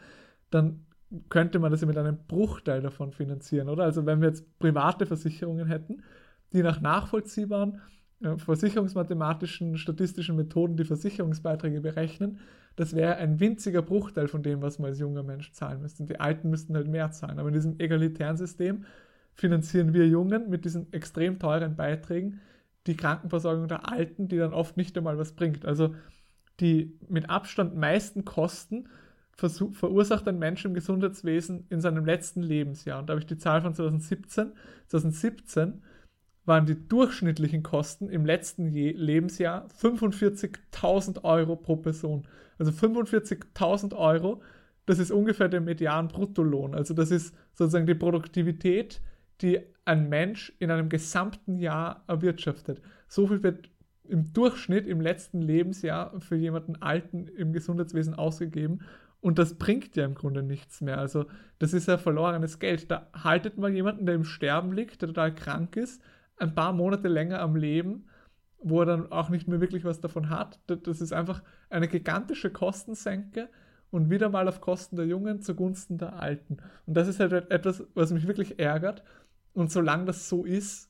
dann könnte man das ja mit einem Bruchteil davon finanzieren, oder? Also wenn wir jetzt private Versicherungen hätten, die nach nachvollziehbaren versicherungsmathematischen, statistischen Methoden die Versicherungsbeiträge berechnen, das wäre ein winziger Bruchteil von dem, was man als junger Mensch zahlen müsste. Die Alten müssten halt mehr zahlen. Aber in diesem egalitären System finanzieren wir Jungen mit diesen extrem teuren Beiträgen die Krankenversorgung der Alten, die dann oft nicht einmal was bringt. Also die mit Abstand meisten Kosten verursacht ein Mensch im Gesundheitswesen in seinem letzten Lebensjahr. Und da habe ich die Zahl von 2017. 2017 waren die durchschnittlichen Kosten im letzten Je Lebensjahr 45.000 Euro pro Person. Also 45.000 Euro, das ist ungefähr der Median-Bruttolohn. Also das ist sozusagen die Produktivität, die ein Mensch in einem gesamten Jahr erwirtschaftet. So viel wird im Durchschnitt im letzten Lebensjahr für jemanden Alten im Gesundheitswesen ausgegeben. Und das bringt ja im Grunde nichts mehr. Also das ist ja verlorenes Geld. Da haltet man jemanden, der im Sterben liegt, der total krank ist, ein paar Monate länger am Leben, wo er dann auch nicht mehr wirklich was davon hat. Das ist einfach eine gigantische Kostensenke und wieder mal auf Kosten der Jungen zugunsten der Alten. Und das ist halt etwas, was mich wirklich ärgert. Und solange das so ist,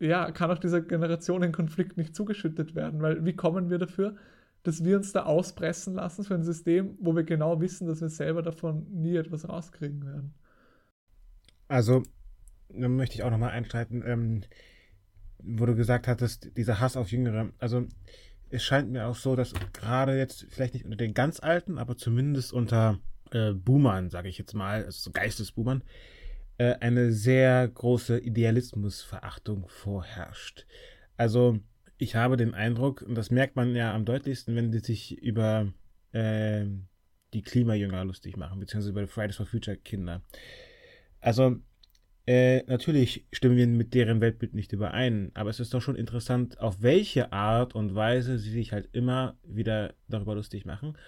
ja, kann auch dieser Generationenkonflikt nicht zugeschüttet werden, weil wie kommen wir dafür, dass wir uns da auspressen lassen für ein System, wo wir genau wissen, dass wir selber davon nie etwas rauskriegen werden? Also da möchte ich auch nochmal einstreiten, ähm, wo du gesagt hattest, dieser Hass auf Jüngere. Also es scheint mir auch so, dass gerade jetzt, vielleicht nicht unter den ganz Alten, aber zumindest unter äh, Boomern, sage ich jetzt mal, also so Geistesboomern, äh, eine sehr große Idealismusverachtung vorherrscht. Also ich habe den Eindruck, und das merkt man ja am deutlichsten, wenn die sich über äh, die Klimajünger lustig machen, beziehungsweise über die Fridays for Future Kinder. Also äh, natürlich stimmen wir mit deren Weltbild nicht überein, aber es ist doch schon interessant, auf welche Art und Weise sie sich halt immer wieder darüber lustig machen.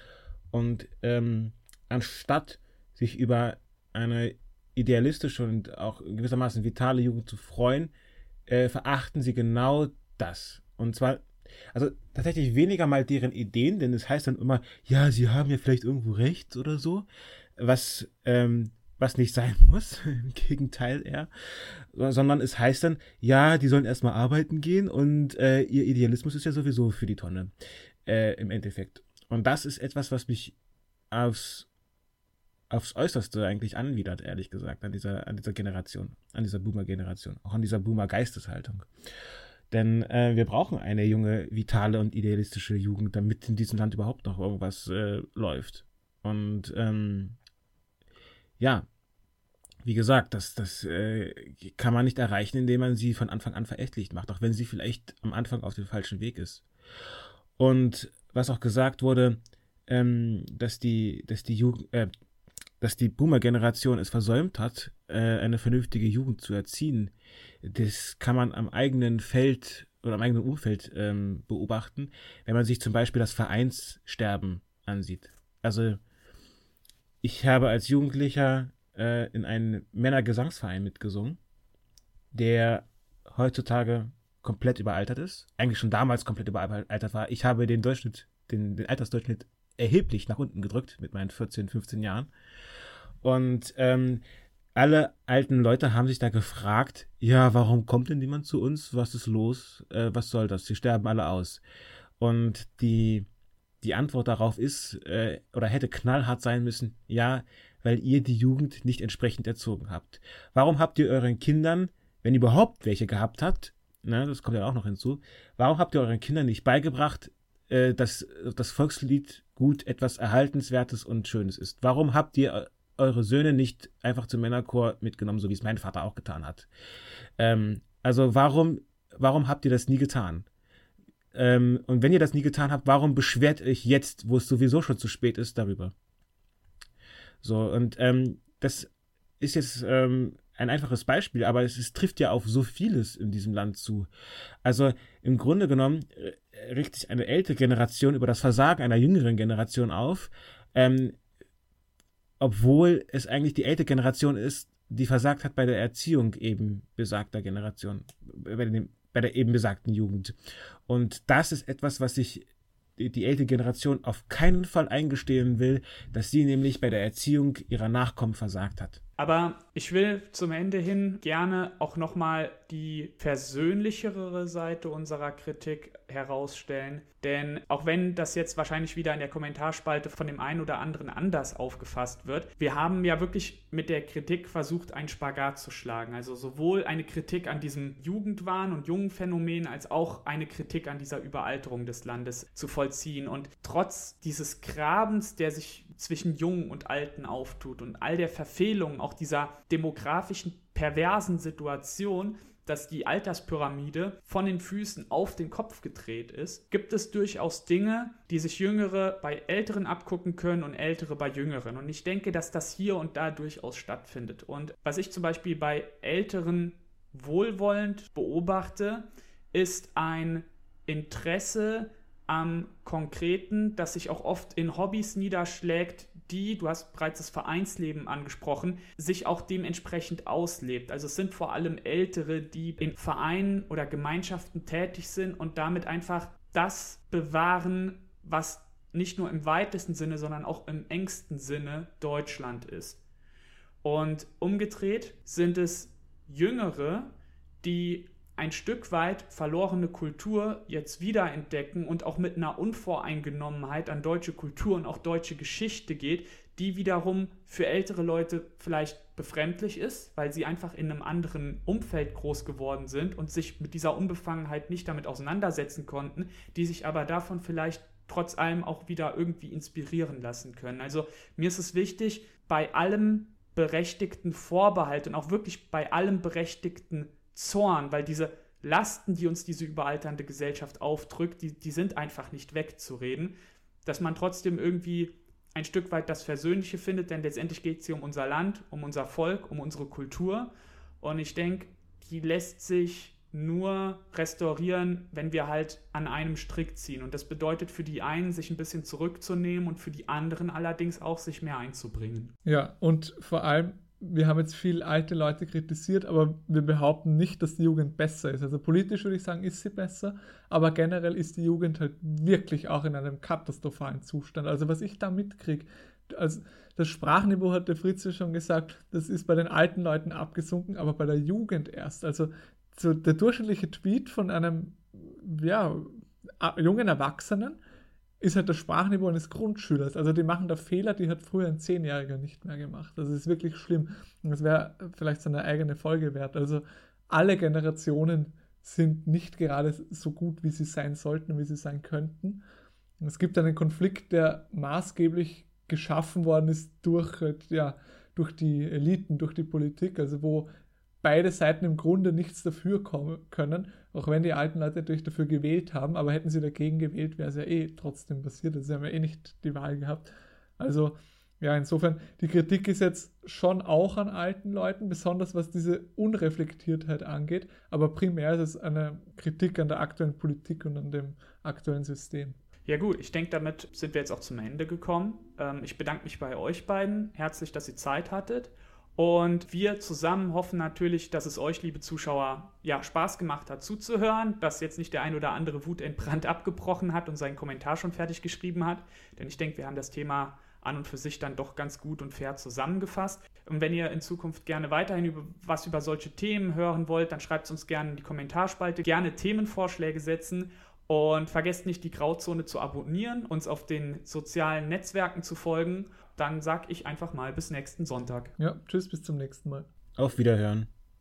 Und ähm, anstatt sich über eine idealistische und auch gewissermaßen vitale Jugend zu freuen, äh, verachten sie genau das. Und zwar, also tatsächlich weniger mal deren Ideen, denn es heißt dann immer, ja, sie haben ja vielleicht irgendwo recht oder so, was, ähm, was nicht sein muss, im Gegenteil eher, sondern es heißt dann, ja, die sollen erstmal arbeiten gehen und äh, ihr Idealismus ist ja sowieso für die Tonne, äh, im Endeffekt. Und das ist etwas, was mich aufs aufs Äußerste eigentlich anwidert, ehrlich gesagt, an dieser, an dieser Generation, an dieser Boomer-Generation, auch an dieser Boomer-Geisteshaltung. Denn äh, wir brauchen eine junge, vitale und idealistische Jugend, damit in diesem Land überhaupt noch irgendwas äh, läuft. Und ähm, ja, wie gesagt, das, das äh, kann man nicht erreichen, indem man sie von Anfang an verächtlich macht, auch wenn sie vielleicht am Anfang auf dem falschen Weg ist. Und was auch gesagt wurde, ähm, dass die, dass die Jugend, äh, dass die Boomer-Generation es versäumt hat, äh, eine vernünftige Jugend zu erziehen, das kann man am eigenen Feld oder am eigenen Umfeld ähm, beobachten, wenn man sich zum Beispiel das Vereinssterben ansieht. Also ich habe als Jugendlicher äh, in einem Männergesangsverein mitgesungen, der heutzutage komplett überaltert ist, eigentlich schon damals komplett überaltert war. Ich habe den Durchschnitt, den, den Altersdurchschnitt erheblich nach unten gedrückt mit meinen 14, 15 Jahren. Und ähm, alle alten Leute haben sich da gefragt, ja, warum kommt denn niemand zu uns? Was ist los? Äh, was soll das? Sie sterben alle aus. Und die, die Antwort darauf ist, äh, oder hätte knallhart sein müssen, ja, weil ihr die Jugend nicht entsprechend erzogen habt. Warum habt ihr euren Kindern, wenn ihr überhaupt welche gehabt habt, ne, das kommt ja auch noch hinzu, warum habt ihr euren Kindern nicht beigebracht, äh, dass das Volkslied gut etwas Erhaltenswertes und Schönes ist? Warum habt ihr eure Söhne nicht einfach zum Männerchor mitgenommen, so wie es mein Vater auch getan hat? Ähm, also warum, warum habt ihr das nie getan? Ähm, und wenn ihr das nie getan habt, warum beschwert euch jetzt, wo es sowieso schon zu spät ist, darüber? So, und ähm, das ist jetzt ähm, ein einfaches Beispiel, aber es, es, trifft ja auf so vieles in diesem Land zu. Also im Grunde genommen äh, richtet sich eine ältere Generation über das Versagen einer jüngeren Generation auf, ähm, obwohl es eigentlich die ältere Generation ist, die versagt hat bei der Erziehung eben besagter Generation, bei, dem, bei der eben besagten Jugend. Und das ist etwas, was sich die, die ältere Generation auf keinen Fall eingestehen will, dass sie nämlich bei der Erziehung ihrer Nachkommen versagt hat. Aber ich will zum Ende hin gerne auch nochmal die versöhnlichere Seite unserer Kritik herausstellen. Denn auch wenn das jetzt wahrscheinlich wieder in der Kommentarspalte von dem einen oder anderen anders aufgefasst wird, wir haben ja wirklich mit der Kritik versucht, einen Spagat zu schlagen. Also sowohl eine Kritik an diesem Jugendwahn und jungen Phänomen als auch eine Kritik an dieser Überalterung des Landes zu vollziehen. Und trotz dieses Grabens, der sich zwischen Jungen und Alten auftut und all der Verfehlungen, auch dieser demografischen perversen Situation, dass die Alterspyramide von den Füßen auf den Kopf gedreht ist, gibt es durchaus Dinge, die sich Jüngere bei Älteren abgucken können und Ältere bei Jüngeren. Und ich denke, dass das hier und da durchaus stattfindet. Und was ich zum Beispiel bei Älteren wohlwollend beobachte, ist ein Interesse am Konkreten, das sich auch oft in Hobbys niederschlägt, die, du hast bereits das Vereinsleben angesprochen, sich auch dementsprechend auslebt. Also es sind vor allem Ältere, die in Vereinen oder Gemeinschaften tätig sind und damit einfach das bewahren, was nicht nur im weitesten Sinne, sondern auch im engsten Sinne Deutschland ist. Und umgedreht sind es Jüngere, die ein Stück weit verlorene Kultur jetzt wiederentdecken und auch mit einer Unvoreingenommenheit an deutsche Kultur und auch deutsche Geschichte geht, die wiederum für ältere Leute vielleicht befremdlich ist, weil sie einfach in einem anderen Umfeld groß geworden sind und sich mit dieser Unbefangenheit nicht damit auseinandersetzen konnten, die sich aber davon vielleicht trotz allem auch wieder irgendwie inspirieren lassen können. Also mir ist es wichtig, bei allem berechtigten Vorbehalt und auch wirklich bei allem berechtigten Zorn, weil diese Lasten, die uns diese überalternde Gesellschaft aufdrückt, die, die sind einfach nicht wegzureden, dass man trotzdem irgendwie ein Stück weit das Versöhnliche findet, denn letztendlich geht es hier um unser Land, um unser Volk, um unsere Kultur. Und ich denke, die lässt sich nur restaurieren, wenn wir halt an einem Strick ziehen. Und das bedeutet für die einen, sich ein bisschen zurückzunehmen und für die anderen allerdings auch, sich mehr einzubringen. Ja, und vor allem wir haben jetzt viel alte Leute kritisiert, aber wir behaupten nicht, dass die Jugend besser ist. Also politisch würde ich sagen, ist sie besser, aber generell ist die Jugend halt wirklich auch in einem katastrophalen Zustand. Also was ich da mitkriege, also das Sprachniveau hat der Fritz ja schon gesagt, das ist bei den alten Leuten abgesunken, aber bei der Jugend erst. Also so der durchschnittliche Tweet von einem ja, jungen Erwachsenen ist halt das Sprachniveau eines Grundschülers. Also die machen da Fehler, die hat früher ein Zehnjähriger nicht mehr gemacht. Das ist wirklich schlimm. Und das wäre vielleicht seine eigene Folge wert. Also alle Generationen sind nicht gerade so gut, wie sie sein sollten, wie sie sein könnten. Es gibt einen Konflikt, der maßgeblich geschaffen worden ist durch, ja, durch die Eliten, durch die Politik, also wo beide Seiten im Grunde nichts dafür können, auch wenn die alten Leute natürlich dafür gewählt haben, aber hätten sie dagegen gewählt, wäre es ja eh trotzdem passiert. Also sie haben ja eh nicht die Wahl gehabt. Also ja, insofern, die Kritik ist jetzt schon auch an alten Leuten, besonders was diese Unreflektiertheit angeht, aber primär ist es eine Kritik an der aktuellen Politik und an dem aktuellen System. Ja gut, ich denke, damit sind wir jetzt auch zum Ende gekommen. Ähm, ich bedanke mich bei euch beiden herzlich, dass ihr Zeit hattet. Und wir zusammen hoffen natürlich, dass es euch, liebe Zuschauer, ja, Spaß gemacht hat zuzuhören, dass jetzt nicht der ein oder andere wutentbrannt abgebrochen hat und seinen Kommentar schon fertig geschrieben hat. Denn ich denke, wir haben das Thema an und für sich dann doch ganz gut und fair zusammengefasst. Und wenn ihr in Zukunft gerne weiterhin über, was über solche Themen hören wollt, dann schreibt es uns gerne in die Kommentarspalte. Gerne Themenvorschläge setzen und vergesst nicht, die Grauzone zu abonnieren, uns auf den sozialen Netzwerken zu folgen. Dann sag ich einfach mal bis nächsten Sonntag. Ja, tschüss, bis zum nächsten Mal. Auf Wiederhören.